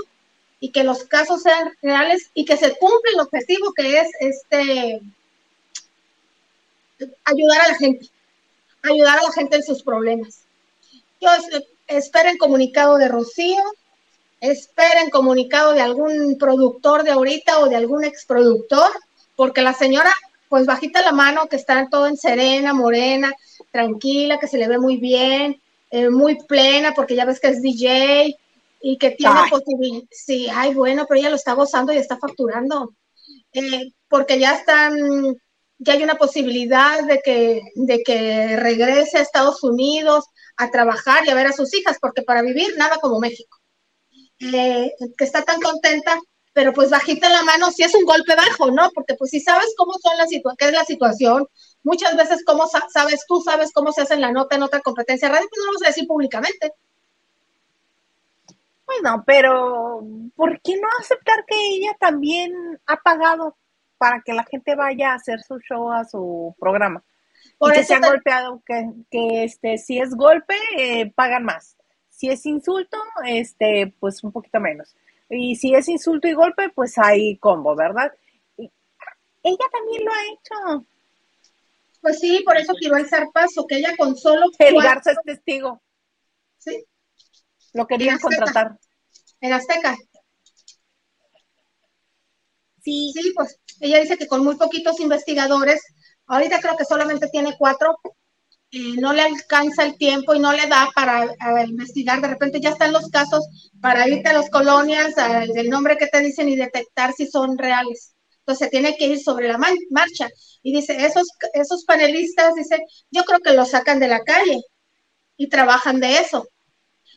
[SPEAKER 2] y que los casos sean reales y que se cumpla el objetivo que es este ayudar a la gente, ayudar a la gente en sus problemas. Yo esperen comunicado de Rocío, esperen comunicado de algún productor de ahorita o de algún exproductor, porque la señora pues bajita la mano, que está todo en serena, morena, tranquila, que se le ve muy bien, eh, muy plena, porque ya ves que es DJ y que tiene posibilidad. Sí, ay, bueno, pero ella lo está gozando y está facturando. Eh, porque ya están, ya hay una posibilidad de que, de que regrese a Estados Unidos a trabajar y a ver a sus hijas, porque para vivir nada como México. Eh, que está tan contenta pero pues bajita la mano si es un golpe bajo, ¿no? Porque pues si sabes cómo son las qué es la situación, muchas veces cómo sabes tú, sabes cómo se hace la nota en otra competencia radio, pues no lo vamos a decir públicamente.
[SPEAKER 1] Bueno, pero ¿por qué no aceptar que ella también ha pagado para que la gente vaya a hacer su show a su programa? Por y que se ha golpeado, que, que, este, si es golpe, eh, pagan más. Si es insulto, este, pues un poquito menos. Y si es insulto y golpe, pues hay combo, ¿verdad? ella también lo ha hecho.
[SPEAKER 2] Pues sí, por eso tiró el zarpazo, que ella con solo.
[SPEAKER 1] El Garza es testigo. Sí. Lo querían contratar.
[SPEAKER 2] En Azteca.
[SPEAKER 1] Sí.
[SPEAKER 2] Pues ella dice que con muy poquitos investigadores, ahorita creo que solamente tiene cuatro, no le alcanza el tiempo y no le da para investigar. De repente ya están los casos para irte a las colonias, del nombre que te dicen y detectar si son reales. Entonces tiene que ir sobre la marcha. Y dice, esos, esos panelistas, dice, yo creo que los sacan de la calle y trabajan de eso,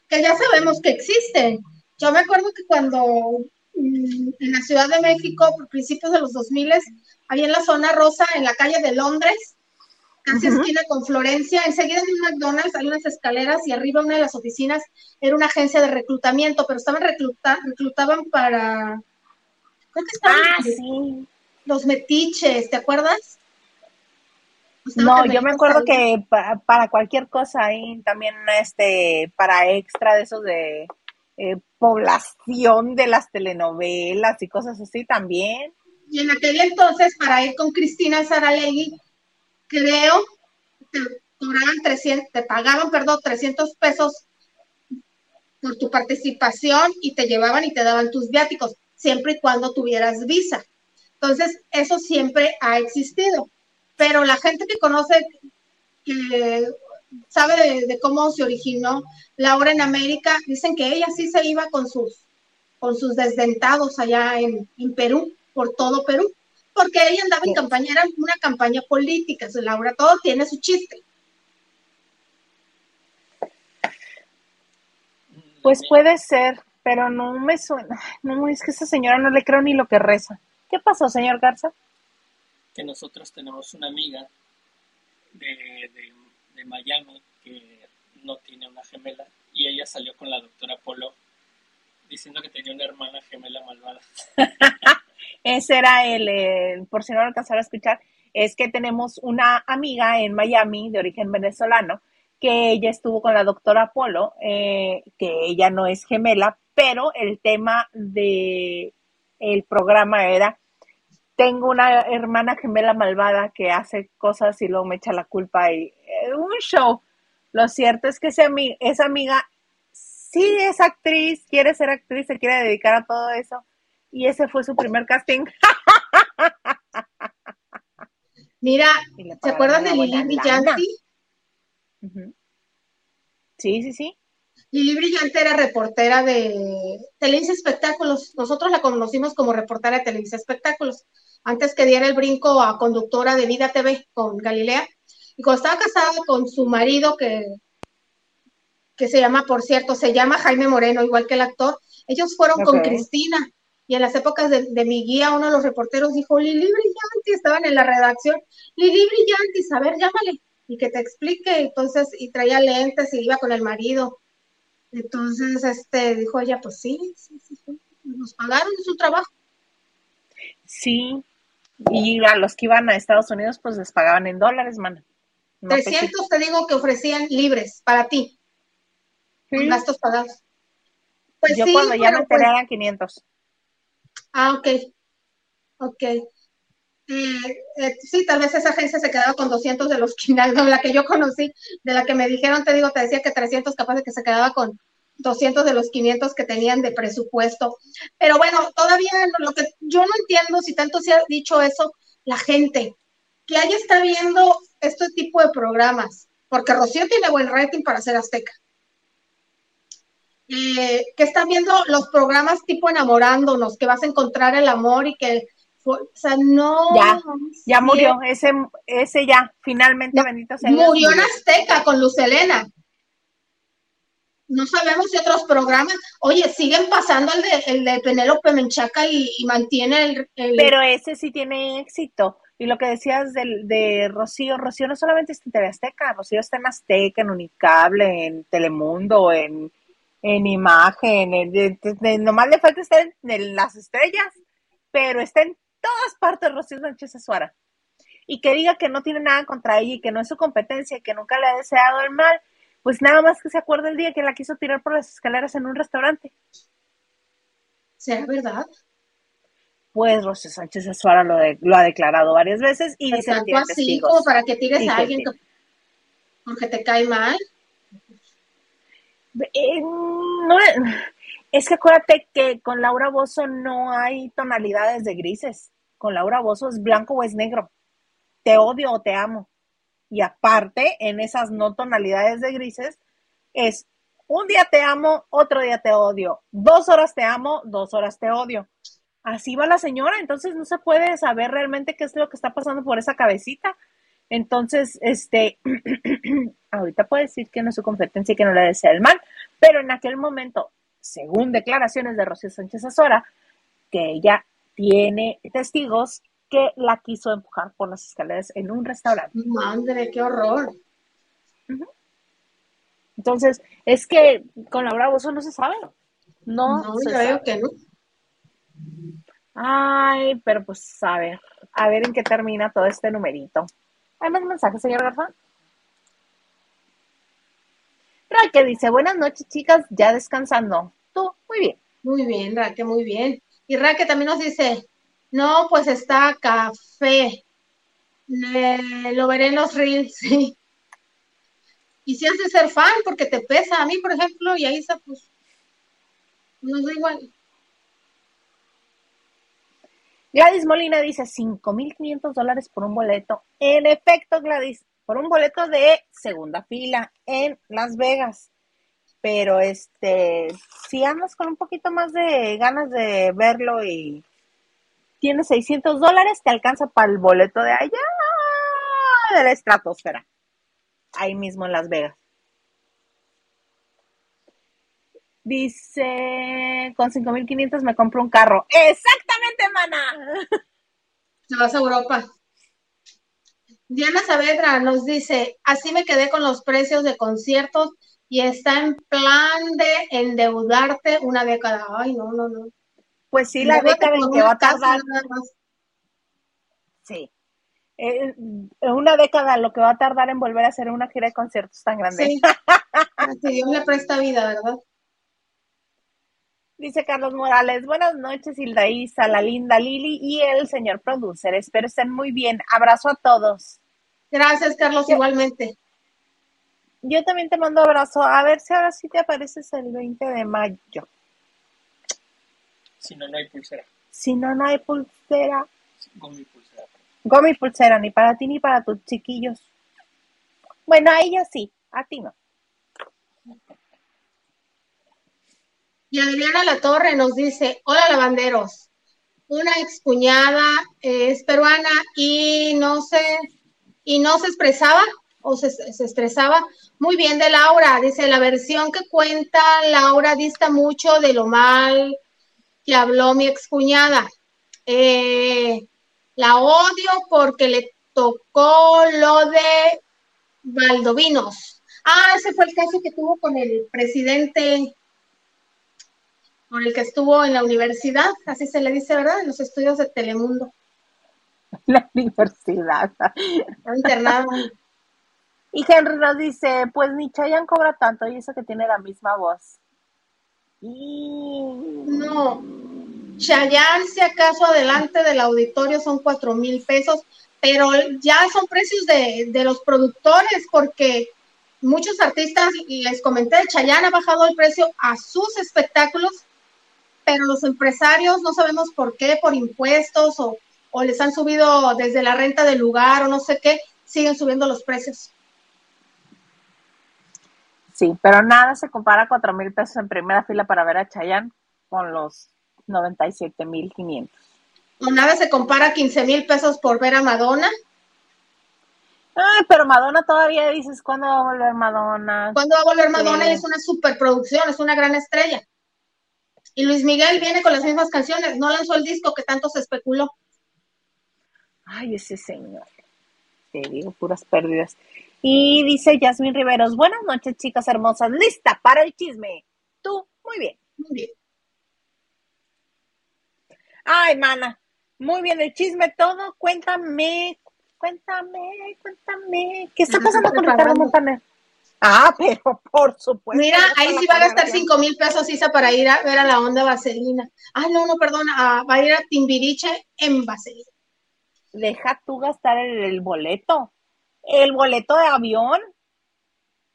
[SPEAKER 2] que ya sabemos que existen. Yo me acuerdo que cuando en la Ciudad de México, por principios de los 2000, ahí en la zona rosa, en la calle de Londres, casi esquina con Florencia, enseguida de un McDonald's hay unas escaleras y arriba una de las oficinas era una agencia de reclutamiento, pero estaban recluta, reclutaban para creo que estaban
[SPEAKER 1] ah, sí.
[SPEAKER 2] los metiches, ¿te acuerdas?
[SPEAKER 1] no, yo me acuerdo que para, cualquier cosa ahí también este para extra de esos de eh, población de las telenovelas y cosas así también.
[SPEAKER 2] Y en aquel entonces, para ir con Cristina Saralegui, creo, te cobraban 300, te pagaban, perdón, 300 pesos por tu participación y te llevaban y te daban tus viáticos, siempre y cuando tuvieras visa. Entonces, eso siempre ha existido. Pero la gente que conoce, que sabe de, cómo se originó la obra en América, dicen que ella sí se iba con sus, con sus desdentados allá en, en Perú, por todo Perú porque ella andaba en campaña, era una campaña política, su Laura, todo tiene su chiste.
[SPEAKER 1] Pues puede ser, pero no me suena, no, es que esa señora no le creo ni lo que reza. ¿Qué pasó, señor Garza?
[SPEAKER 3] que nosotros tenemos una amiga de, de Miami que no tiene una gemela y ella salió con la doctora Polo diciendo que tenía una hermana gemela malvada.
[SPEAKER 1] Ese era el, por si no lo alcanzaron a escuchar, es que tenemos una amiga en Miami de origen venezolano que ella estuvo con la doctora Polo, eh, que ella no es gemela, pero el tema de programa era tengo una hermana gemela malvada que hace cosas y luego me echa la culpa y un show. Lo cierto es que esa, amiga sí es actriz, quiere ser actriz, se quiere dedicar a todo eso. Y ese fue su primer casting.
[SPEAKER 2] Mira, ¿se acuerdan de Lili Brillante?
[SPEAKER 1] Sí, sí, sí.
[SPEAKER 2] Lili Brillante era reportera de Televisa Espectáculos. Nosotros la conocimos como reportera de Televisa Espectáculos. Antes que diera el brinco a conductora de Vida TV con Galilea. Y cuando estaba casada con su marido, que que se llama, por cierto, se llama Jaime Moreno, igual que el actor. Ellos fueron con Cristina y en las épocas de, mi guía, uno de los reporteros dijo, Lili Brillante, estaban en la redacción, Lili Brillante, a ver, llámale y que te explique. Entonces, y traía lentes y iba con el marido. Entonces, este, dijo ella, pues sí, sí, sí, nos pagaron su trabajo.
[SPEAKER 1] Sí, y a los que iban a Estados Unidos, pues les pagaban en dólares, mano.
[SPEAKER 2] 300 te digo que ofrecían libres para ti gastos pagados.
[SPEAKER 1] Pues Yo cuando ya me enteré pues 500.
[SPEAKER 2] Ah, ok. Ok. Eh, eh, sí, tal vez esa agencia se quedaba con 200 de los 500, la que yo conocí, de la que me dijeron, te digo, te decía que 300 capaz de que se quedaba con 200 de los 500 que tenían de presupuesto. Pero bueno, todavía lo que yo no entiendo, si tanto se ha dicho eso, la gente que haya está viendo este tipo de programas, porque Rocío tiene buen rating para ser azteca. Eh, que están viendo los programas tipo enamorándonos, que vas a encontrar el amor y que, o sea, no.
[SPEAKER 1] Ya, ya murió, ese, ese ya, finalmente, bendito sea.
[SPEAKER 2] Murió en Azteca con Luz Elena. No sabemos si otros programas, oye, siguen pasando el de, el de Penélope Menchaca y, mantiene el,
[SPEAKER 1] Pero ese sí tiene éxito. Y lo que decías de, de Rocío, Rocío no solamente está en TV Azteca, Rocío está en Azteca, en Unicable, en Telemundo, en en imagen, en, nomás le falta estar en, las estrellas, pero está en todas partes Rocío Sánchez Azuara. Y que diga que no tiene nada contra ella y que no es su competencia que nunca le ha deseado el mal, pues nada más que se acuerda el día que la quiso tirar por las escaleras en un restaurante.
[SPEAKER 2] ¿Será verdad?
[SPEAKER 1] Pues Rocío Sánchez Azuara lo, lo ha declarado varias veces y dice que
[SPEAKER 2] así, como para que tires a alguien porque te cae mal.
[SPEAKER 1] Eh, no, es que acuérdate que con Laura Bozo no hay tonalidades de grises. Con Laura Bozo es blanco o es negro. Te odio o te amo. Y aparte, en esas no tonalidades de grises, es un día te amo, otro día te odio. Dos horas te amo, dos horas te odio. Así va la señora, entonces no se puede saber realmente qué es lo que está pasando por esa cabecita. Entonces, este, ahorita puede decir que no es su competencia y que no le desea el mal, pero en aquel momento, según declaraciones de Rocío Sánchez Azora, que ella tiene testigos que la quiso empujar por las escaleras en un restaurante.
[SPEAKER 2] Madre, qué horror.
[SPEAKER 1] Entonces, es que con Laura Bozo no se sabe. No,
[SPEAKER 2] no yo veo que no.
[SPEAKER 1] Ay, pero pues a ver, a ver en qué termina todo este numerito. ¿Hay más mensajes, señor Garza? Raque dice, buenas noches, chicas, ya descansando. Tú, muy bien.
[SPEAKER 2] Muy bien, Raque, muy bien. Y Raque también nos dice, no, pues está café. lo veré en los reels, sí. Y si has de ser fan, porque te pesa. A mí, por ejemplo, y ahí está, pues, nos da igual.
[SPEAKER 1] Gladys Molina dice 5.500 dólares por un boleto. En efecto, Gladys, por un boleto de segunda fila en Las Vegas. Pero este, si andas con un poquito más de ganas de verlo y tienes 600 dólares, te alcanza para el boleto de allá de la estratosfera. Ahí mismo en Las Vegas. Dice, con 5.500 me compro un carro. Exactamente, mana.
[SPEAKER 2] Te vas a Europa. Diana Saavedra nos dice, así me quedé con los precios de conciertos y está en plan de endeudarte una década. Ay, no, no, no.
[SPEAKER 1] Pues sí, la década en que va a tardar. Sí. Eh, una década lo que va a tardar en volver a hacer una gira de conciertos tan grande. Sí.
[SPEAKER 2] Dios le presta vida, ¿verdad?
[SPEAKER 1] Dice Carlos Morales, buenas noches Hilda Isa, la linda Lili y el señor producer. Espero estén muy bien. Abrazo a todos.
[SPEAKER 2] Gracias, Carlos, igualmente.
[SPEAKER 1] Yo también te mando abrazo. A ver si ahora sí te apareces el 20 de mayo.
[SPEAKER 3] Si no, no hay pulsera.
[SPEAKER 1] Si no, no hay pulsera.
[SPEAKER 3] Gomi pulsera.
[SPEAKER 1] Gomi pulsera, ni para ti ni para tus chiquillos. Bueno, a ella sí, a ti no.
[SPEAKER 2] Y Adriana La Torre nos dice, hola lavanderos, una excuñada eh, es peruana y no se, y no se expresaba o se, estresaba muy bien de Laura. Dice, la versión que cuenta Laura dista mucho de lo mal que habló mi excuñada. Eh, la odio porque le tocó lo de Valdovinos. Ah, ese fue el caso que tuvo con el presidente con el que estuvo en la universidad, así se le dice, ¿verdad? En los estudios de Telemundo.
[SPEAKER 1] La universidad.
[SPEAKER 2] internado.
[SPEAKER 1] Y Henry nos dice, pues ni Chayanne cobra tanto y eso que tiene la misma voz.
[SPEAKER 2] No, Chayanne si acaso adelante del auditorio son cuatro mil pesos, pero ya son precios de, de los productores porque muchos artistas, les comenté, Chayanne ha bajado el precio a sus espectáculos pero los empresarios no sabemos por qué, por impuestos o, les han subido desde la renta del lugar o no sé qué, siguen subiendo los precios.
[SPEAKER 1] Sí, pero nada se compara a 4 mil pesos en primera fila para ver a Chayanne con los 97 mil 500.
[SPEAKER 2] O nada se compara a 15 mil pesos por ver a Madonna.
[SPEAKER 1] Ay, pero Madonna todavía dices, ¿cuándo va a volver Madonna?
[SPEAKER 2] ¿Cuándo va a volver Madonna? Y es una superproducción, es una gran estrella. Y Luis Miguel viene con las mismas canciones, no lanzó el disco que tanto se especuló.
[SPEAKER 1] Ay, ese señor. Te digo, puras pérdidas. Y dice Yasmin Riveros, buenas noches, chicas hermosas, lista para el chisme. Tú, muy bien.
[SPEAKER 2] Muy bien.
[SPEAKER 1] Ay, mana, muy bien el chisme todo. Cuéntame, cuéntame, cuéntame. ¿Qué está pasando con Ricardo Montaner? Ah, pero por supuesto.
[SPEAKER 2] Mira, ahí sí va a gastar cinco mil pesos Isa para ir a ver a la onda vaselina. Ah, no, no, perdona, va a ir a Timbiriche en vaselina.
[SPEAKER 1] Deja tú gastar el, boleto. El boleto de avión.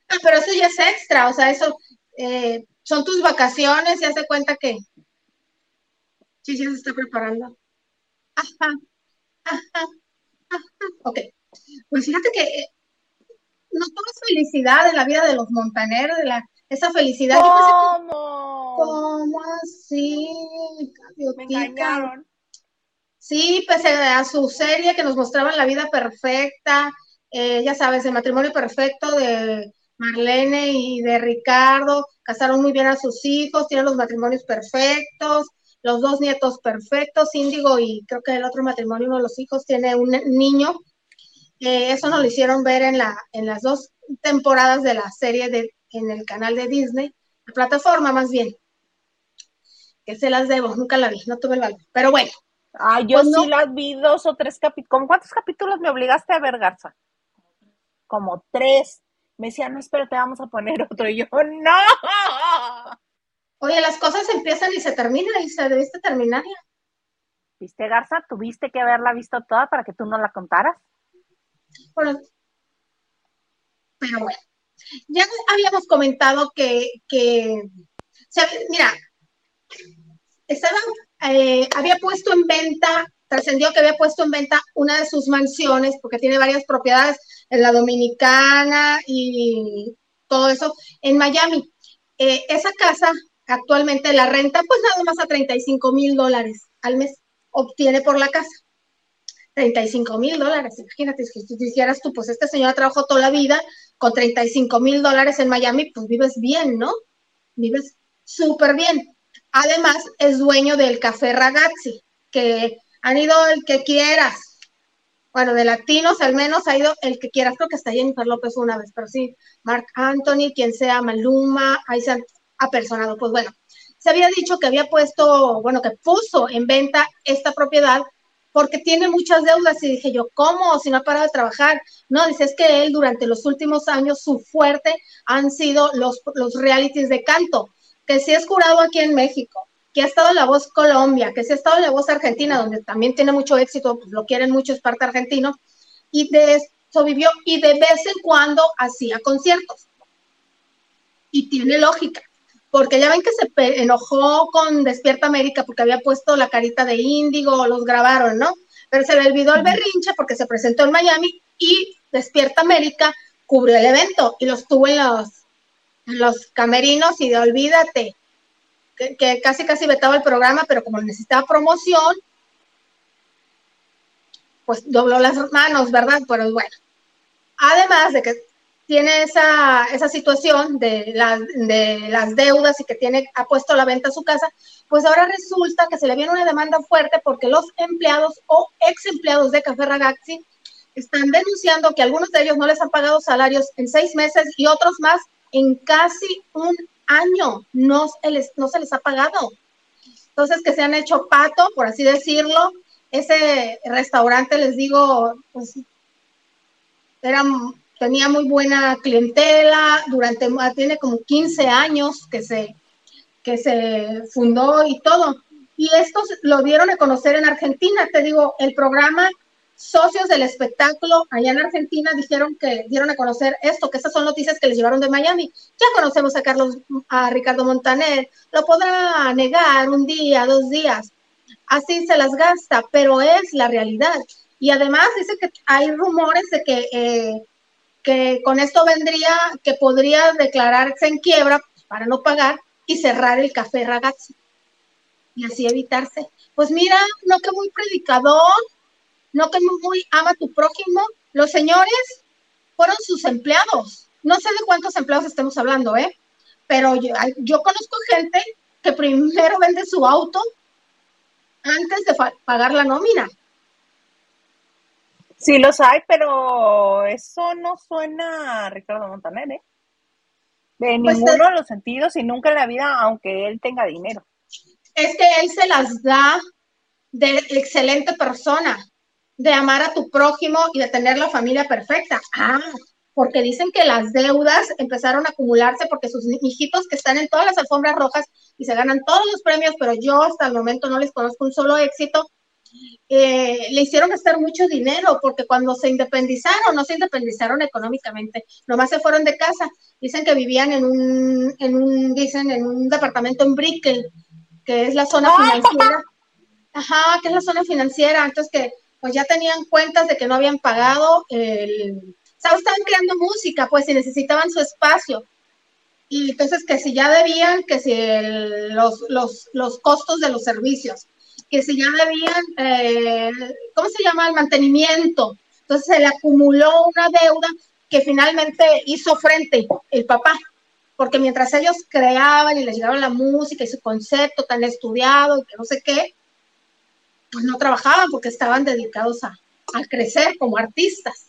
[SPEAKER 2] Ah, pero eso ya es extra, o sea, eso eh, son tus vacaciones, y hace cuenta que sí, sí se está preparando. Ajá, ajá, ajá. Ok, pues fíjate que eh, no todo es felicidad en la vida de los montaneros, de la, esa felicidad.
[SPEAKER 1] ¿Cómo?
[SPEAKER 2] ¿Cómo así?
[SPEAKER 1] Me engañaron.
[SPEAKER 2] Sí, pese a su serie que nos mostraba la vida perfecta, eh, ya sabes, el matrimonio perfecto de Marlene y de Ricardo, casaron muy bien a sus hijos, tienen los matrimonios perfectos, los dos nietos perfectos, Índigo y creo que el otro matrimonio, uno de los hijos, tiene un niño eso nos lo hicieron ver en, la, en las dos temporadas de la serie de, en el canal de Disney, la plataforma más bien. Que se las debo, nunca la vi, no tuve el valor. Pero bueno.
[SPEAKER 1] Ah, yo pues sí las vi dos o tres capítulos. cuántos capítulos me obligaste a ver, Garza? Como tres. Me decía, no, espérate, vamos a poner otro. Y yo, no.
[SPEAKER 2] Oye, las cosas empiezan y se terminan y se debiste terminar ya.
[SPEAKER 1] ¿Viste, Garza? ¿Tuviste que haberla visto toda para que tú no la contaras?
[SPEAKER 2] Pero bueno, ya habíamos comentado que, mira, estaba, eh, había puesto en venta, trascendió que había puesto en venta una de sus mansiones, porque tiene varias propiedades en la Dominicana y todo eso, en Miami. Eh, esa casa actualmente la renta, pues nada más a 35 mil dólares al mes obtiene por la casa. 35 mil dólares. Imagínate, si tú dijeras tú, pues esta señora trabajó toda la vida con 35 mil dólares en Miami, pues vives bien, ¿no? Vives súper bien. Además, es dueño del Café Ragazzi, que han ido el que quieras. bueno, de latinos al menos ha ido el que quieras, creo que está Jennifer López una vez, pero sí, Mark Anthony, quien sea Maluma, ahí se han apersonado. Pues bueno, se había dicho que había puesto, bueno, que puso en venta esta propiedad porque tiene muchas deudas y dije yo, ¿cómo? Si no ha parado de trabajar. No, dice, es que él durante los últimos años su fuerte han sido los, los realities de canto, que sí es jurado aquí en México, que ha estado en La Voz Colombia, que sí ha estado en La Voz Argentina, donde también tiene mucho éxito, pues lo quieren mucho, es parte argentino, y de eso vivió, y de vez en cuando hacía conciertos. Y tiene lógica, porque ya ven que se enojó con Despierta América porque había puesto la carita de índigo, los grabaron, ¿no? Pero se le olvidó el berrinche porque se presentó en Miami y Despierta América cubrió el evento y los tuvo en los, en los camerinos y de olvídate, que, casi casi vetaba el programa, pero como necesitaba promoción, pues dobló las manos, ¿verdad? Pero bueno. Además de que tiene esa, esa situación de, de las deudas y que tiene, ha puesto la venta su casa, pues ahora resulta que se le viene una demanda fuerte porque los empleados o ex empleados de Café Ragazzi están denunciando que algunos de ellos no les han pagado salarios en seis meses y otros más en casi un año no no se les ha pagado. Entonces, que se han hecho pato, por así decirlo. Ese restaurante, les digo, pues era, tenía muy buena clientela, durante, tiene como 15 años que se, que se fundó y todo. Y estos lo dieron a conocer en Argentina. Te digo, el programa socios del espectáculo allá en Argentina dijeron que dieron a conocer esto, que estas son noticias que les llevaron de Miami. Ya conocemos a Carlos, a Ricardo Montaner, lo podrá negar un día, dos días, así se las gasta, pero es la realidad. Y además dice que hay rumores de que, eh, que con esto vendría, que podría declararse en quiebra para no pagar y cerrar el café ragazzi y así evitarse. Pues mira, no que muy predicador, no que muy ama tu prójimo. Los señores fueron sus empleados. No sé de cuántos empleados estemos hablando, ¿eh? Pero yo conozco gente que primero vende su auto antes de pagar la nómina.
[SPEAKER 1] Sí los hay, pero eso no suena a Ricardo Montaner, ¿eh? De pues ninguno de los sentidos y nunca en la vida, aunque él tenga dinero.
[SPEAKER 2] Es que él se las da de excelente persona de amar a tu prójimo y de tener la familia perfecta. Ah, porque dicen que las deudas empezaron a acumularse porque sus hijitos que están en todas las alfombras rojas y se ganan todos los premios, pero yo hasta el momento no les conozco un solo éxito, eh, le hicieron gastar mucho dinero porque cuando se independizaron, no se independizaron económicamente, nomás se fueron de casa. Dicen que vivían en un, en un, dicen, en un departamento en Brickell, que es la zona financiera. Ajá, que es la zona financiera. Entonces que pues ya tenían cuentas de que no habían pagado el... O sea, estaban creando música, pues, y necesitaban su espacio. Y entonces que si ya debían, que si los, los, los, costos de los servicios, que si ya debían, eh, ¿cómo se llama? El mantenimiento. Entonces se le acumuló una deuda que finalmente hizo frente el papá, porque mientras ellos creaban y les llegaban la música y su concepto tan estudiado que no sé qué, pues no trabajaban porque estaban dedicados a, crecer como artistas.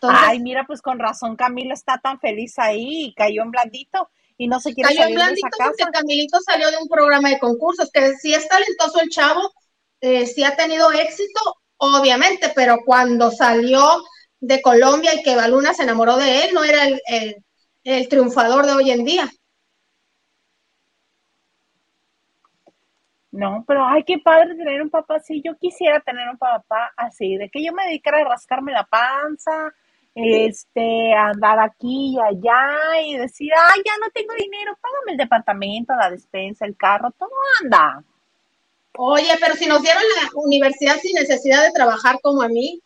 [SPEAKER 1] Ay, mira, pues con razón Camilo está tan feliz ahí y cayó en blandito y no se quiere
[SPEAKER 2] cayó en blandito porque Camilito salió de un programa de concursos, que si es talentoso el chavo, eh, sí ha tenido éxito, obviamente, pero cuando salió de Colombia y que Baluna se enamoró de él, no era el triunfador de hoy en día.
[SPEAKER 1] No, pero ay, qué padre tener un papá así. Yo quisiera tener un papá así, de que yo me dedicara a rascarme la panza, este, andar aquí y allá y decir, ay, ya no tengo dinero, págame el departamento, la despensa, el carro, todo anda.
[SPEAKER 2] Oye, pero si nos dieron la universidad sin necesidad de trabajar como a mí,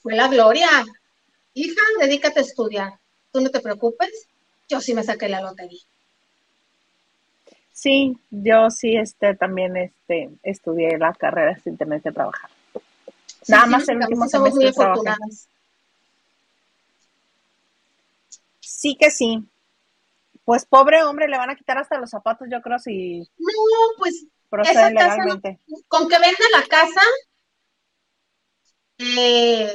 [SPEAKER 2] fue la gloria. Hija, dedícate a estudiar. Tú no te preocupes, yo sí me saqué la lotería.
[SPEAKER 1] Sí, yo sí este, también este, estudié la carrera sin tener que trabajar. Nada más el último semestre Sí que sí. Pues pobre hombre, le van a quitar hasta los zapatos, yo creo, si
[SPEAKER 2] no, pues procede legalmente. con que venda la casa, eh,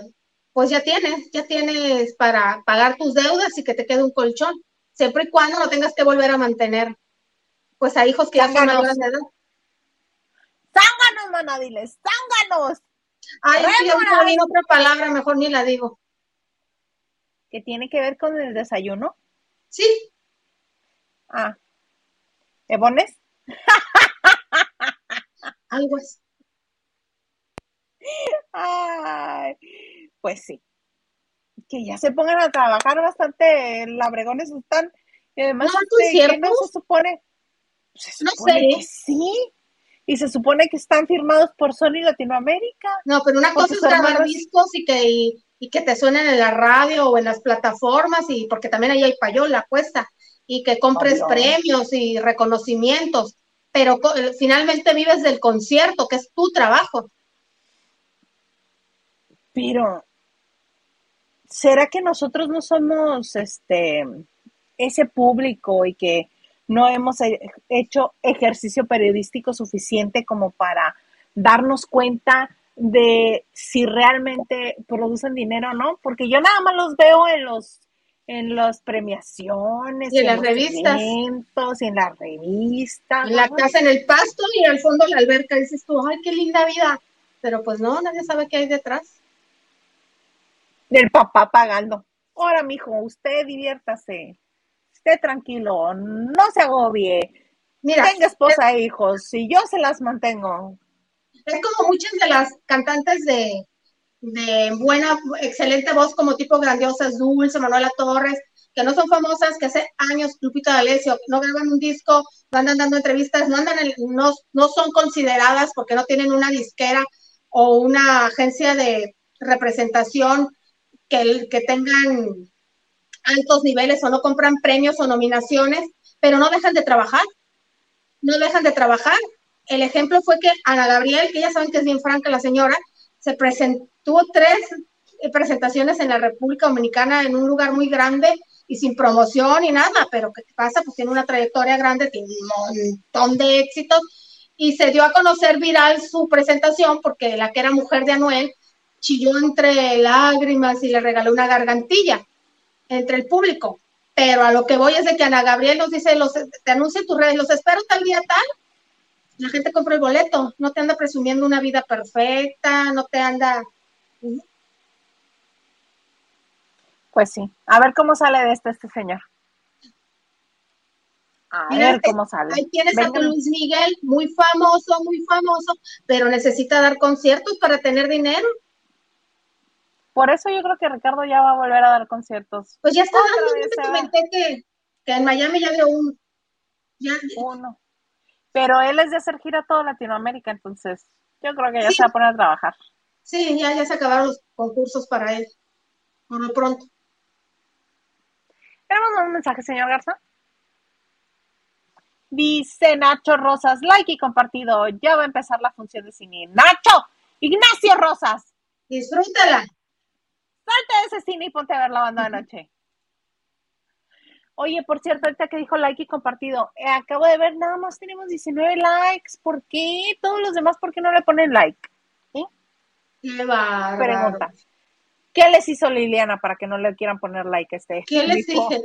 [SPEAKER 2] pues ya tienes, ya tienes para pagar tus deudas y que te quede un colchón, siempre y cuando no tengas que volver a mantener, pues a hijos que ya son mayores de edad.
[SPEAKER 1] ¡Zánganos, manadiles! ¡Zánganos!
[SPEAKER 2] Ay, sí, ya otra palabra, mejor ni la digo.
[SPEAKER 1] ¿Que tiene que ver con el desayuno?
[SPEAKER 2] Sí.
[SPEAKER 1] Ah. ¿Te pones?
[SPEAKER 2] Algo así.
[SPEAKER 1] Ay, pues sí. Que ya se pongan a trabajar bastante labregones están. Y además,
[SPEAKER 2] no, este,
[SPEAKER 1] no se supone.
[SPEAKER 2] Se supone
[SPEAKER 1] no sé. sí. Y se supone que están firmados por Sony Latinoamérica.
[SPEAKER 2] No, pero una cosa es grabar discos y que, y, que te suenen en la radio o en las plataformas, y porque también ahí hay payola, cuesta, y que compres premios y reconocimientos, pero finalmente vives del concierto, que es tu trabajo.
[SPEAKER 1] Pero, ¿será que nosotros no somos este ese público y que no hemos hecho ejercicio periodístico suficiente como para darnos cuenta de si realmente producen dinero o no, porque yo nada más los veo en los en las premiaciones,
[SPEAKER 2] y en, las revistas,
[SPEAKER 1] y en las revistas,
[SPEAKER 2] en la casa en el pasto y al fondo de la alberca dices tú, ay, qué linda vida, pero pues no, nadie sabe qué hay detrás.
[SPEAKER 1] Del papá pagando. Ahora, mijo, usted diviértase tranquilo, no se agobie. Mira, tenga esposa e hijos y yo se las mantengo.
[SPEAKER 2] Es como muchas de las cantantes de, de buena, excelente voz, como tipo Grandiosas, Dulce, Manuela Torres, que no son famosas, que hace años Lupita D'Alessio no graban un disco, no andan dando entrevistas, no, andan no, no son consideradas porque no tienen una disquera o una agencia de representación que, que tengan altos niveles o no compran premios o nominaciones, pero no dejan de trabajar. No dejan de trabajar. El ejemplo fue que Ana Gabriel, que ya saben que es bien franca la señora, se presentó, tres presentaciones en la República Dominicana en un lugar muy grande y sin promoción ni nada, pero ¿qué pasa? Pues tiene una trayectoria grande, tiene un montón de éxitos y se dio a conocer viral su presentación porque la que era mujer de Anuel chilló entre lágrimas y le regaló una gargantilla entre el público. Pero a lo que voy es de que Ana Gabriel nos dice, los, te anuncia en tus redes, los espero tal día tal. La gente compra el boleto, no te anda presumiendo una vida perfecta, no te anda...
[SPEAKER 1] Pues sí, a ver cómo sale de esto este señor. A ver cómo sale.
[SPEAKER 2] Ahí tienes a Luis Miguel, muy famoso, muy famoso, pero necesita dar conciertos para tener dinero.
[SPEAKER 1] Por eso yo creo que Ricardo ya va a volver a dar conciertos.
[SPEAKER 2] Pues ya está dando, yo te comenté que, en Miami ya dio uno.
[SPEAKER 1] Uno. Pero él es de hacer gira a toda Latinoamérica, entonces yo creo que ya se va a poner a trabajar.
[SPEAKER 2] Sí, ya, ya se acabaron los concursos para él. Por lo pronto.
[SPEAKER 1] Tenemos un mensaje, señor Garza. Dice Nacho Rosas, like y compartido. Ya va a empezar la función de cine. Nacho, Ignacio Rosas.
[SPEAKER 2] Disfrútala.
[SPEAKER 1] Salte de ese cine y ponte a ver la banda de noche. Oye, por cierto, ahorita que dijo like y compartido, eh, acabo de ver, nada más tenemos 19 likes. ¿Por qué? Todos los demás, ¿por qué no le ponen like?
[SPEAKER 2] Qué bárbaro.
[SPEAKER 1] Pregunta. ¿Qué les hizo Liliana para que no le quieran poner like a este?
[SPEAKER 2] ¿Qué les dije?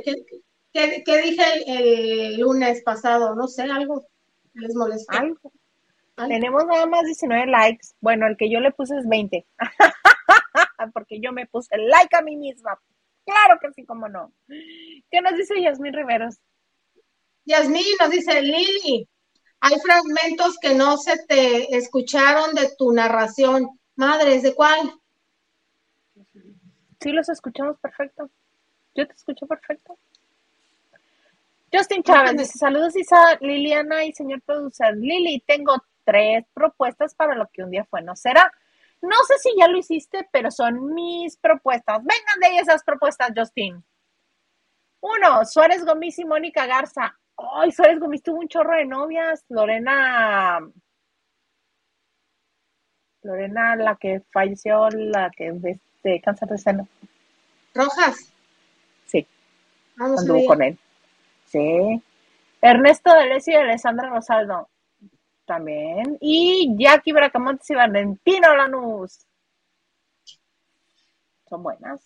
[SPEAKER 2] ¿Qué, dije el, lunes pasado? No sé, algo les molestó.
[SPEAKER 1] ¿Algo? Tenemos nada más 19 likes. Bueno, el que yo le puse es 20. porque yo me puse like a mí misma. Claro que sí, cómo no. ¿Qué nos dice Yasmín Riveros?
[SPEAKER 2] Yasmín nos dice, Lili, hay fragmentos que no se te escucharon de tu narración. Madres, ¿de cuál?
[SPEAKER 1] Sí, los escuchamos perfecto. Yo te escucho perfecto. Justin Chávez dice, saludos Isa, Liliana y señor producer. Lili, tengo tres propuestas para lo que un día fue, ¿no será? No sé si ya lo hiciste, pero son mis propuestas. Vengan de ahí esas propuestas, Justin. Uno, Suárez Gómez y Mónica Garza. Ay, Suárez Gómez tuvo un chorro de novias. Lorena. Lorena, la que falleció, la que de, cáncer de seno.
[SPEAKER 2] ¿Rojas?
[SPEAKER 1] Sí. Ah, anduvo con él. Sí. Ernesto Delesio y Alessandra Rosaldo. También. Y Jackie Bracamontes y Valentino Lanús. Son buenas.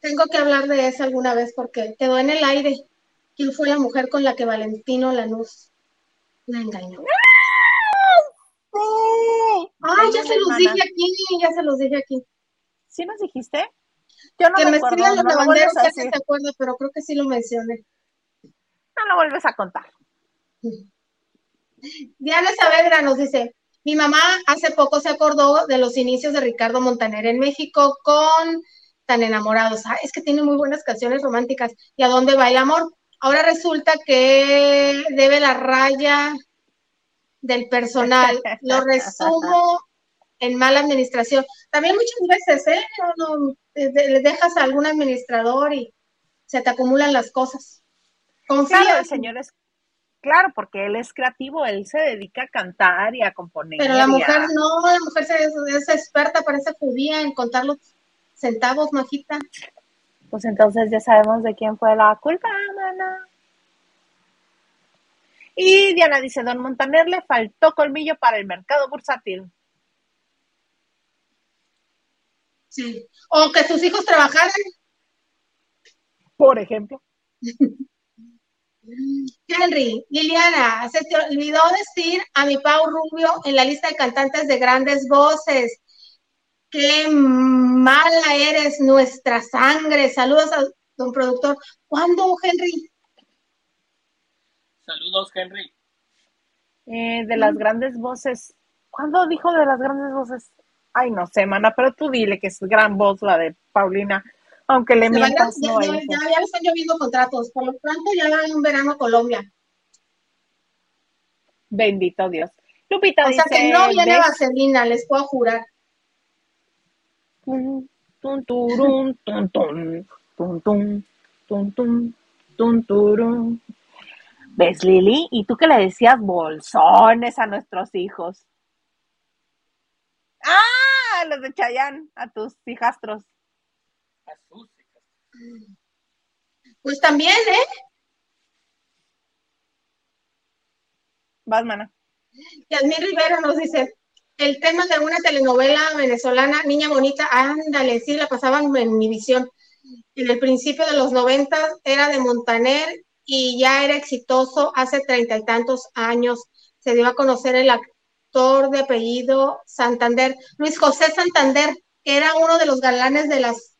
[SPEAKER 2] Tengo que hablar de eso alguna vez porque quedó en el aire. ¿Quién fue la mujer con la que Valentino Lanús la engañó? Ay, ya se los dije aquí, ya se los dije aquí.
[SPEAKER 1] ¿Sí nos dijiste? Yo no
[SPEAKER 2] que
[SPEAKER 1] me,
[SPEAKER 2] escriban los
[SPEAKER 1] no lo
[SPEAKER 2] lavanderos,
[SPEAKER 1] a
[SPEAKER 2] ya se acuerda, pero creo que sí lo mencioné.
[SPEAKER 1] No lo vuelves a contar.
[SPEAKER 2] Diana Saavedra nos dice, mi mamá hace poco se acordó de los inicios de Ricardo Montaner en México con Tan enamorados. Ah, es que tiene muy buenas canciones románticas. ¿Y a dónde va el amor? Ahora resulta que debe la raya del personal. Lo resumo en mala administración. También muchas veces, ¿eh? No, le dejas a algún administrador y se te acumulan las cosas. Confía.
[SPEAKER 1] Claro, el señor es. Claro, porque él es creativo, él se dedica a cantar y a componer.
[SPEAKER 2] Pero la
[SPEAKER 1] a-
[SPEAKER 2] mujer no, la mujer se- es experta, parece judía en contar los centavos, majita.
[SPEAKER 1] Pues entonces ya sabemos de quién fue la culpa, mana. Y Diana dice, don Montaner le faltó colmillo para el mercado bursátil.
[SPEAKER 2] Sí. O que sus hijos trabajaran.
[SPEAKER 1] Por ejemplo.
[SPEAKER 2] Henry, Liliana, se te olvidó decir a mi Pau Rubio en la lista de cantantes de grandes voces. Qué mala eres, nuestra sangre. Saludos a don productor. ¿Cuándo, Henry?
[SPEAKER 3] Saludos, Henry.
[SPEAKER 1] Eh, de las grandes voces. ¿Cuándo dijo de las grandes voces? Ay, no sé, mana, pero tú dile que es gran voz la de Paulina, aunque le mientas,
[SPEAKER 2] ya,
[SPEAKER 1] no
[SPEAKER 2] ya- ya- están lloviendo contratos. Por lo tanto, ya va un verano a Colombia.
[SPEAKER 1] Bendito Dios. Lupita
[SPEAKER 2] O sea
[SPEAKER 1] dice,
[SPEAKER 2] que no viene
[SPEAKER 1] "Ves-
[SPEAKER 2] vaselina, les puedo jurar.
[SPEAKER 1] Tun, turun, tun, tun, tun, tun, tun, tun, tun, turun. ¿Ves, Lili? ¿Y tú que le decías bolsones a nuestros hijos? ¡Ah! Los de Chayán, a tus hijastros.
[SPEAKER 3] A sus hijas.
[SPEAKER 2] Pues también, ¿eh?
[SPEAKER 1] Vas, mana.
[SPEAKER 2] Yasmín Rivero nos dice, el tema de una telenovela venezolana, Niña Bonita, ándale, sí, la pasaban en mi visión. En el principio de los 90 era de Montaner y ya era exitoso hace treinta y tantos años. Se dio a conocer el actor de apellido Santander, Luis José Santander, que era uno de los galanes de las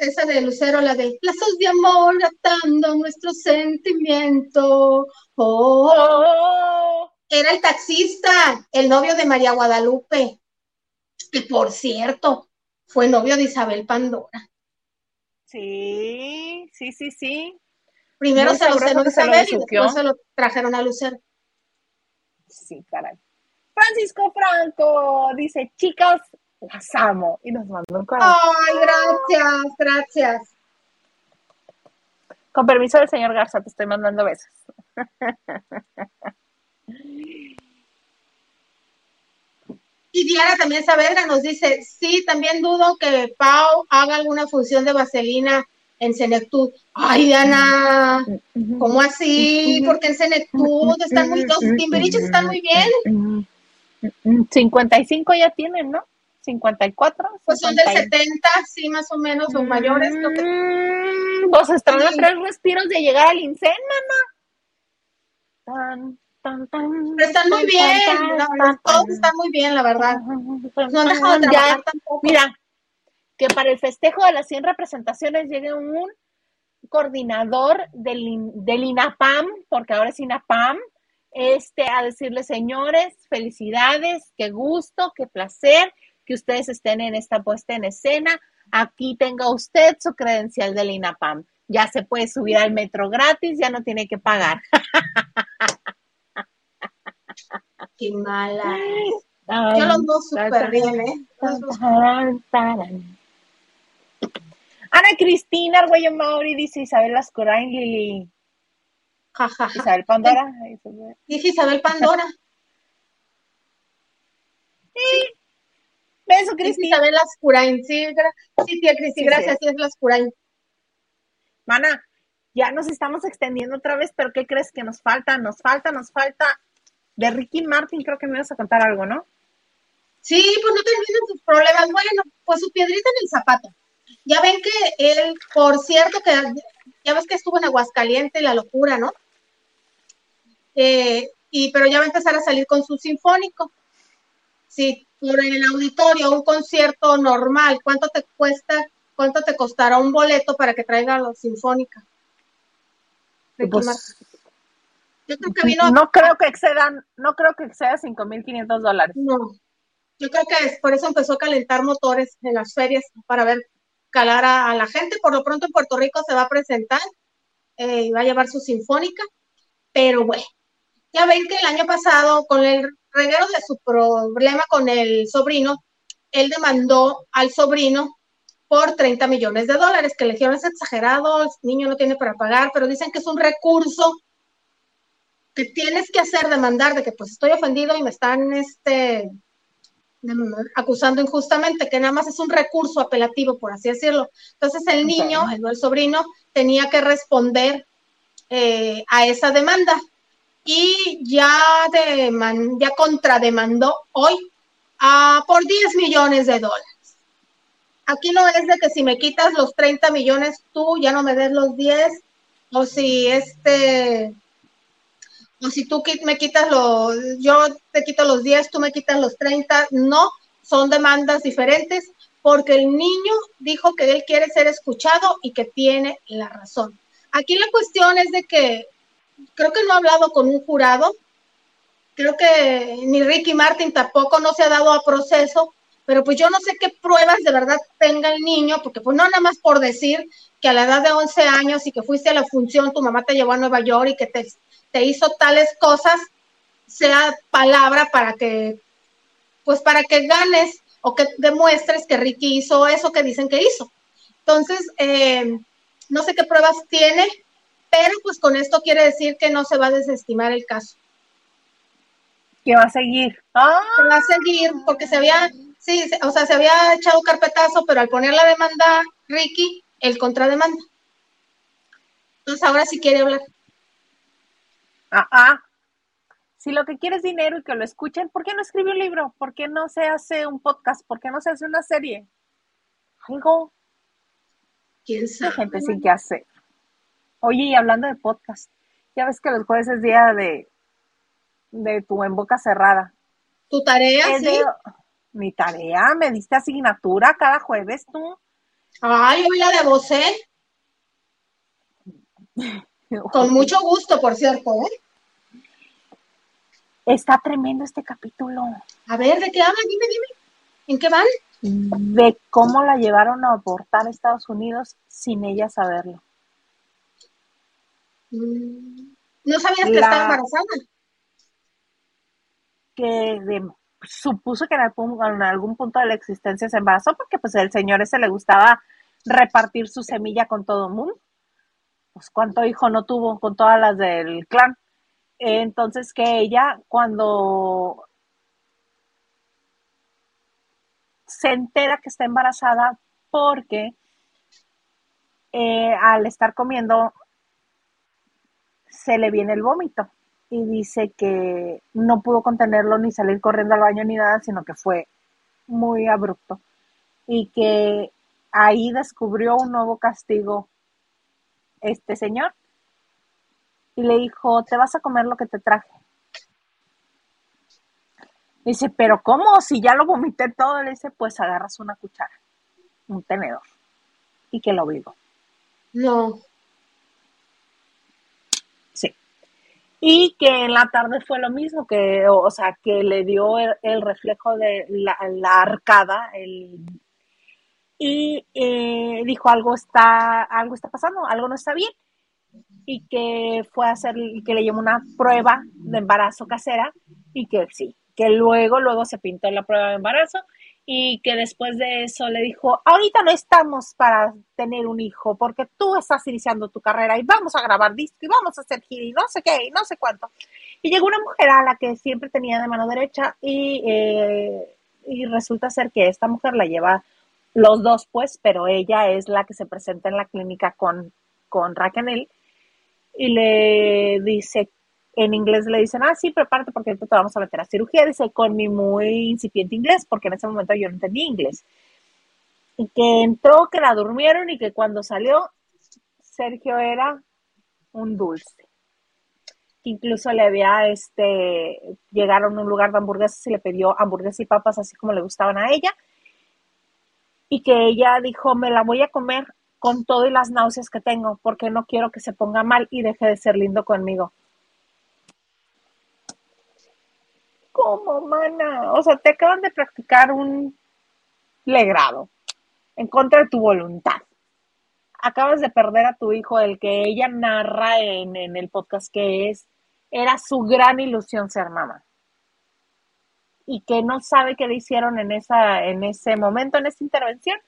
[SPEAKER 2] esa de Lucero, la de lazos de amor atando nuestro sentimiento. Oh,
[SPEAKER 1] ¡Oh!
[SPEAKER 2] era el taxista, el novio de María Guadalupe, que por cierto fue novio de Isabel Pandora.
[SPEAKER 1] Sí, sí, sí, sí.
[SPEAKER 2] Primero
[SPEAKER 1] Muy
[SPEAKER 2] se lo cenó Isabel y después se lo trajeron a Lucero.
[SPEAKER 1] Sí, caray. Francisco Franco dice, chicas, las amo. Y nos mandó un corazón.
[SPEAKER 2] Ay, gracias, gracias.
[SPEAKER 1] Con permiso del señor Garza, te estoy mandando besos.
[SPEAKER 2] Y Diana también Saavedra nos dice, sí, también dudo que Pau haga alguna función de vaselina en Senectud. Ay, Diana, ¿cómo así? Porque en Senectud están muy, los timberiches están muy bien.
[SPEAKER 1] 55 ya tienen, ¿no? 54.
[SPEAKER 2] Pues son del
[SPEAKER 1] 50.
[SPEAKER 2] 70, sí, más o menos, o mayores. Lo que...
[SPEAKER 1] Mm, Vos están a
[SPEAKER 2] Sí.
[SPEAKER 1] tres respiros de llegar al INSEN, mamá. Tan, tan, tan,
[SPEAKER 2] Pero están muy bien,
[SPEAKER 1] tan,
[SPEAKER 2] todos están muy bien, la verdad.
[SPEAKER 1] tan,
[SPEAKER 2] No han dejado de trabajar
[SPEAKER 1] Ya,
[SPEAKER 2] tampoco.
[SPEAKER 1] Mira, que para el festejo de las 100 representaciones llegue un coordinador del, del INAPAM, porque ahora es INAPAM, este, a decirles, señores, felicidades, qué gusto, qué placer que ustedes estén en esta puesta en escena. Aquí tenga usted su credencial del INAPAM. Ya se puede subir al metro gratis, ya no tiene que pagar.
[SPEAKER 2] Qué mala. Yo los veo súper bien, ¿eh?
[SPEAKER 1] Ana Cristina Arguello Mauri dice Isabel Lascurain Lili.
[SPEAKER 2] Ja, ja, ja.
[SPEAKER 1] Isabel Pandora.
[SPEAKER 2] Dije Isabel Pandora.
[SPEAKER 1] Beso,
[SPEAKER 2] Dije
[SPEAKER 1] Cristina.
[SPEAKER 2] Isabel Lascurain. Sí, sí, tía Cristi,
[SPEAKER 1] Sí,
[SPEAKER 2] gracias,
[SPEAKER 1] sí.
[SPEAKER 2] es Lascurain.
[SPEAKER 1] Mana, ya nos estamos extendiendo otra vez, pero ¿qué crees que nos falta? Nos falta, nos falta. De Ricky Martin, creo que me vas a contar algo, ¿no?
[SPEAKER 2] Sí, pues no terminan sus problemas. Bueno, pues su piedrita en el zapato. Ya ven que él, por cierto, que ya ves que estuvo en Aguascaliente, la locura, ¿no? Eh, y, pero ya va a empezar a salir con su sinfónico. Sí, por el auditorio, un concierto normal, ¿cuánto te cuesta? ¿Cuánto te costará un boleto para que traiga la sinfónica?
[SPEAKER 1] Pues, yo creo que vino. No creo que excedan, no creo que exceda 5.500 dólares.
[SPEAKER 2] No, yo creo que es, por eso empezó a calentar motores en las ferias para ver calar a, la gente. Por lo pronto en Puerto Rico se va a presentar eh, y va a llevar su sinfónica, pero bueno, ya ven que el año pasado con el reguero de su problema con el sobrino, él demandó al sobrino por 30 millones de dólares, que le dijeron es exagerado, el niño no tiene para pagar, pero dicen que es un recurso que tienes que hacer demandar de que pues estoy ofendido y me están este acusando injustamente, que nada más es un recurso apelativo, por así decirlo. Entonces el niño, el, sobrino, tenía que responder eh, a esa demanda y ya, ya contrademandó hoy por 10 millones de dólares. Aquí no es de que si me quitas los 30 millones, tú ya no me des los 10, o si este o si tú me quitas los, yo te quito los 10, tú me quitas los 30, no, son demandas diferentes porque el niño dijo que él quiere ser escuchado y que tiene la razón. Aquí la cuestión es de que creo que no ha hablado con un jurado, creo que ni Ricky Martin tampoco no se ha dado a proceso, pero pues yo no sé qué pruebas de verdad tenga el niño, porque pues no nada más por decir que a la edad de 11 años y que fuiste a la función, tu mamá te llevó a Nueva York y que te te hizo tales cosas, sea palabra para que, pues para que ganes o que demuestres que Ricky hizo eso que dicen que hizo. Entonces, eh, no sé qué pruebas tiene, pero pues con esto quiere decir que no se va a desestimar el caso.
[SPEAKER 1] Que va a seguir.
[SPEAKER 2] va a seguir porque se había, sí, o sea, se había echado carpetazo, pero al poner la demanda Ricky, el contrademanda. Entonces ahora sí quiere hablar.
[SPEAKER 1] Ah, Si lo que quieres es dinero y que lo escuchen, ¿por qué no escribe un libro? ¿Por qué no se hace un podcast? ¿Por qué no se hace una serie? Algo.
[SPEAKER 2] ¿Quién sabe?
[SPEAKER 1] gente sin que hacer. Oye, y hablando de podcast, ya ves que los jueves es día de, de tu en boca cerrada.
[SPEAKER 2] ¿Tu tarea? sí.
[SPEAKER 1] mi tarea, me diste asignatura cada jueves tú.
[SPEAKER 2] Ay, yo la de vos, ¿eh? Con mucho gusto, por cierto, ¿eh?
[SPEAKER 1] Está tremendo este capítulo.
[SPEAKER 2] A ver, ¿de qué hablan? Dime, dime. ¿En qué van?
[SPEAKER 1] De cómo la llevaron a abortar a Estados Unidos sin ella saberlo.
[SPEAKER 2] ¿No sabías que estaba embarazada?
[SPEAKER 1] Que supuso que en algún, en algún punto de la existencia se embarazó porque pues el señor ese le gustaba repartir su semilla con todo el mundo pues cuánto hijo no tuvo con todas las del clan. Entonces que ella cuando se entera que está embarazada porque eh, al estar comiendo se le viene el vómito y dice que no pudo contenerlo ni salir corriendo al baño ni nada, sino que fue muy abrupto y que ahí descubrió un nuevo castigo este señor y le dijo, te vas a comer lo que te traje. Dice, pero ¿cómo? Si ya lo vomité todo, le dice, pues agarras una cuchara, un tenedor, y que lo vivo.
[SPEAKER 2] No.
[SPEAKER 1] Y que en la tarde fue lo mismo, que, o sea, que le dio el, reflejo de la, arcada, el y eh, dijo algo está, algo está pasando, algo no está bien y que fue a hacer, que le llamó una prueba de embarazo casera y que sí, que luego, luego se pintó la prueba de embarazo y que después de eso le dijo, ahorita no estamos para tener un hijo porque tú estás iniciando tu carrera y vamos a grabar disco y vamos a hacer gira y no sé qué y no sé cuánto. Y llegó una mujer a la que siempre tenía de mano derecha y, eh, y resulta ser que esta mujer la lleva los dos pues, pero ella es la que se presenta en la clínica con, con Raquel y le dice, en inglés le dicen, ah, sí, prepárate porque te vamos a meter a cirugía, dice, con mi muy incipiente inglés, porque en ese momento yo no entendía inglés. Y que entró, que la durmieron y que cuando salió, Sergio era un dulce. Incluso le había, este, llegaron a un lugar de hamburguesas y le pidió hamburguesas y papas así como le gustaban a ella. Y que ella dijo, me la voy a comer con todo y las náuseas que tengo, porque no quiero que se ponga mal y deje de ser lindo conmigo. ¿Cómo, mana? O sea, te acaban de practicar un legrado en contra de tu voluntad. Acabas de perder a tu hijo, el que ella narra en, en el podcast que es, era su gran ilusión ser mamá. Y que no sabe qué le hicieron en, esa, en ese momento, en esa intervención,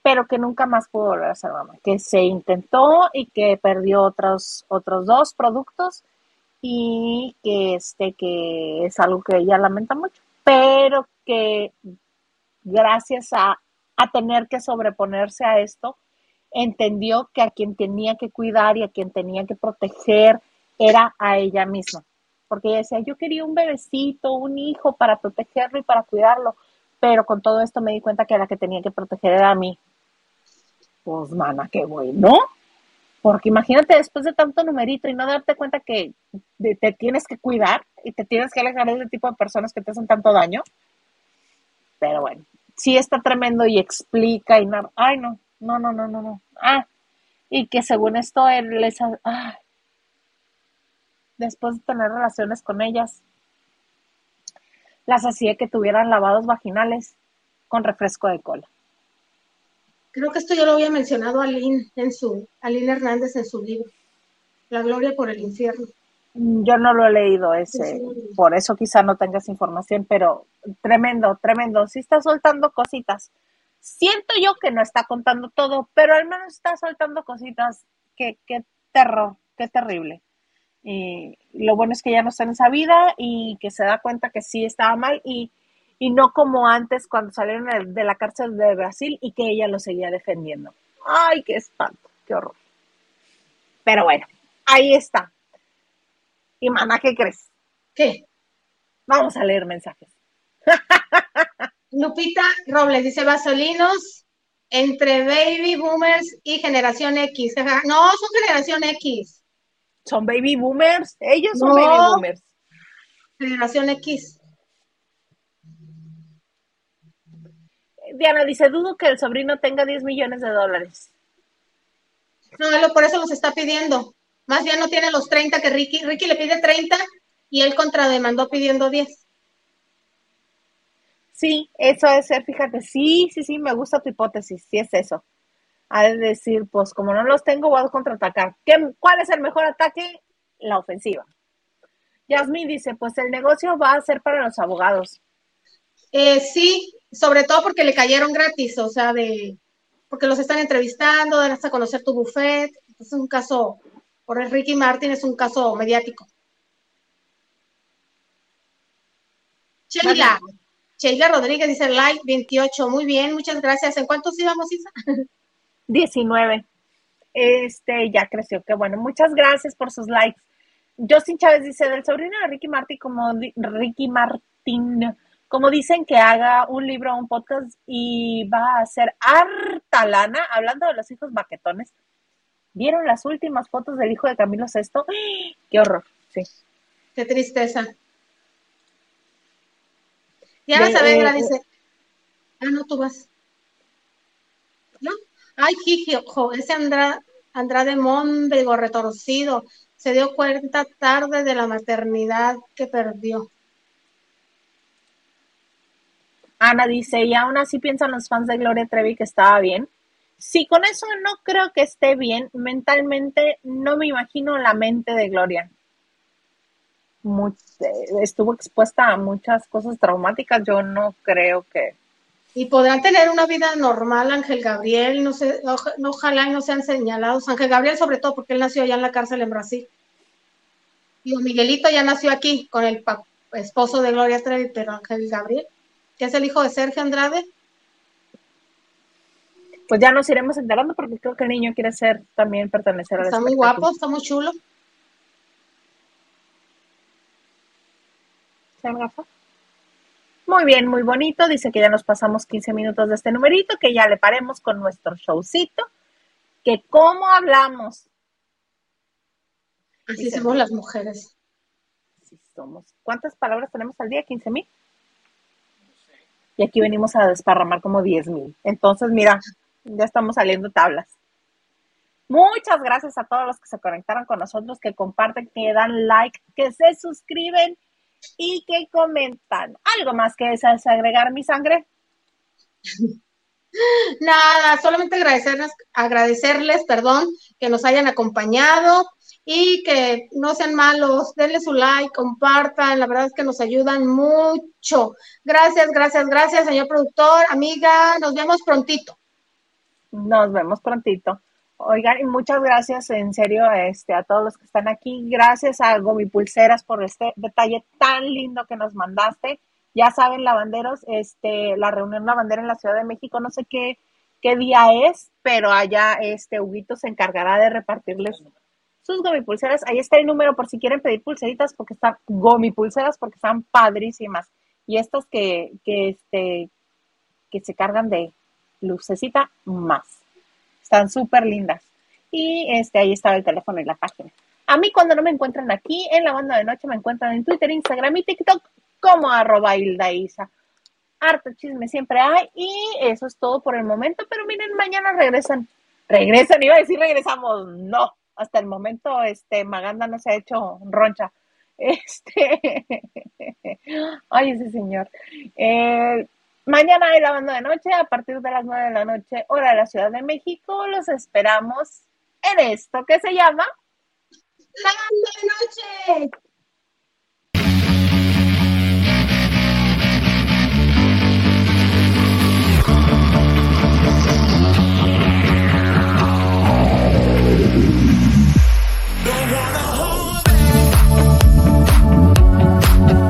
[SPEAKER 1] pero que nunca más pudo volver a ser mamá. Que se intentó y que perdió otros, otros dos productos y que este que es algo que ella lamenta mucho, pero que gracias a, a tener que sobreponerse a esto, entendió que a quien tenía que cuidar y a quien tenía que proteger era a ella misma. Porque ella decía, yo quería un bebecito, un hijo para protegerlo y para cuidarlo, pero con todo esto me di cuenta que la que tenía que proteger era a mí. Pues, mana, qué bueno. Porque imagínate después de tanto numerito y no darte cuenta que te tienes que cuidar y te tienes que alejar de ese tipo de personas que te hacen tanto daño. Pero bueno, sí está tremendo y explica y no, ay no, no, no, no, no, no. Ah, y que según esto él les, ah, después de tener relaciones con ellas, las hacía que tuvieran lavados vaginales con refresco de cola.
[SPEAKER 2] Creo que esto ya lo había mencionado Aline en su, Aline Hernández en su libro, La Gloria por el Infierno.
[SPEAKER 1] Mm, yo no lo he leído ese, por eso quizá no tengas información, pero tremendo, tremendo. Sí está soltando cositas. Siento yo que no está contando todo, pero al menos está soltando cositas. Qué, qué terror, qué terrible. Y lo bueno es que ya no está en esa vida y que se da cuenta que sí estaba mal y y no como antes cuando salieron de la cárcel de Brasil y que ella lo seguía defendiendo. Ay, qué espanto, qué horror. Pero bueno, ahí está. Y mamá, ¿qué crees?
[SPEAKER 2] ¿Qué?
[SPEAKER 1] Vamos a leer mensajes.
[SPEAKER 2] Lupita Robles dice Vasolinos entre baby boomers y generación X. No, son generación X.
[SPEAKER 1] Son baby boomers. Ellos son baby boomers.
[SPEAKER 2] Generación X.
[SPEAKER 1] Diana dice, dudo que el sobrino tenga 10 millones de dólares.
[SPEAKER 2] No, por eso los está pidiendo. Más bien no tiene los 30 que Ricky. Ricky le pide 30 y él contrademandó pidiendo 10.
[SPEAKER 1] Sí, eso es ser, fíjate, sí, sí, sí, me gusta tu hipótesis, sí es eso. Ha de decir, pues como no los tengo, voy a contraatacar. ¿Qué, ¿Cuál es el mejor ataque? La ofensiva. Yasmin dice, pues el negocio va a ser para los abogados.
[SPEAKER 2] Eh, sí, sobre todo porque le cayeron gratis, o sea, de porque los están entrevistando, dan hasta conocer tu buffet. Es un caso, por el Ricky Martin es un caso mediático. Sheila, Sheila Rodríguez dice like 28, muy bien, muchas gracias. ¿En cuántos íbamos, Isa?
[SPEAKER 1] 19. Este, ya creció, qué bueno. Muchas gracias por sus likes. Justin Chávez dice, del sobrino de Ricky Martin, como Ricky Martin, como dicen que haga un libro o un podcast y va a ser harta lana, hablando de los hijos baquetones. ¿Vieron las últimas fotos del hijo de Camilo Sesto? ¡Qué horror! Sí.
[SPEAKER 2] Qué tristeza. Y Ana Saavedra eh, dice, ah, no, tú vas. ¿No? Ay, hijo, ese Andrade, Andrade retorcido se dio cuenta tarde de la maternidad que perdió.
[SPEAKER 1] Ana dice, y aún así piensan los fans de Gloria Trevi que estaba bien. Sí, con eso no creo que esté bien. Mentalmente no me imagino la mente de Gloria. estuvo expuesta a muchas cosas traumáticas. Yo no creo que...
[SPEAKER 2] Y podrán tener una vida normal, Ángel Gabriel, no sé, ojalá no sean señalados. Ángel Gabriel sobre todo porque él nació allá en la cárcel en Brasil. Y Miguelito ya nació aquí con el esposo de Gloria Trevi, pero Ángel Gabriel es el hijo de Sergio Andrade.
[SPEAKER 1] Pues ya nos iremos enterando porque creo que el niño quiere ser también pertenecer a
[SPEAKER 2] Está muy guapo, está muy chulo.
[SPEAKER 1] Muy bien, muy bonito. Dice que ya nos pasamos 15 minutos de este numerito, que ya le paremos con nuestro showcito. Que cómo hablamos.
[SPEAKER 2] Así somos las mujeres.
[SPEAKER 1] Así somos. ¿Cuántas palabras tenemos al día? ¿15 mil? Y aquí venimos a desparramar como 10 mil. Entonces, mira, ya estamos saliendo tablas. Muchas gracias a todos los que se conectaron con nosotros, que comparten, que dan like, que se suscriben y que comentan. ¿Algo más que deseas agregar, mi sangre?
[SPEAKER 2] Nada, solamente agradecerles, agradecerles, perdón, que nos hayan acompañado y que no sean malos, denle su like, compartan, la verdad es que nos ayudan mucho. Gracias, gracias, gracias, señor productor, amiga, nos vemos prontito.
[SPEAKER 1] Nos vemos prontito. Oigan, y muchas gracias en serio este, a todos los que están aquí. Gracias a Gomi Pulseras por este detalle tan lindo que nos mandaste. Ya saben, lavanderos, este, la reunión lavandera en la Ciudad de México, no sé qué, qué día es, pero allá este Huguito se encargará de repartirles sus Gomi Pulseras. Ahí está el número por si quieren pedir pulseritas, porque están Gomi Pulseras, porque están padrísimas. Y estas que, que, este, que se cargan de lucecita más. Están súper lindas. Y este, ahí estaba el teléfono y la página. A mí cuando no me encuentran aquí en la banda de noche, me encuentran en Twitter, Instagram y TikTok como arroba Isa. Harto chisme siempre hay y eso es todo por el momento, pero miren, mañana regresan. Regresan, iba a decir regresamos, no. Hasta el momento, este, Maganda no se ha hecho roncha. Este, ay, ese señor. Eh, Mañana hay la banda de noche a partir de las 9 de la noche, hora de la Ciudad de México. Los esperamos en esto que se llama
[SPEAKER 2] La banda de noche.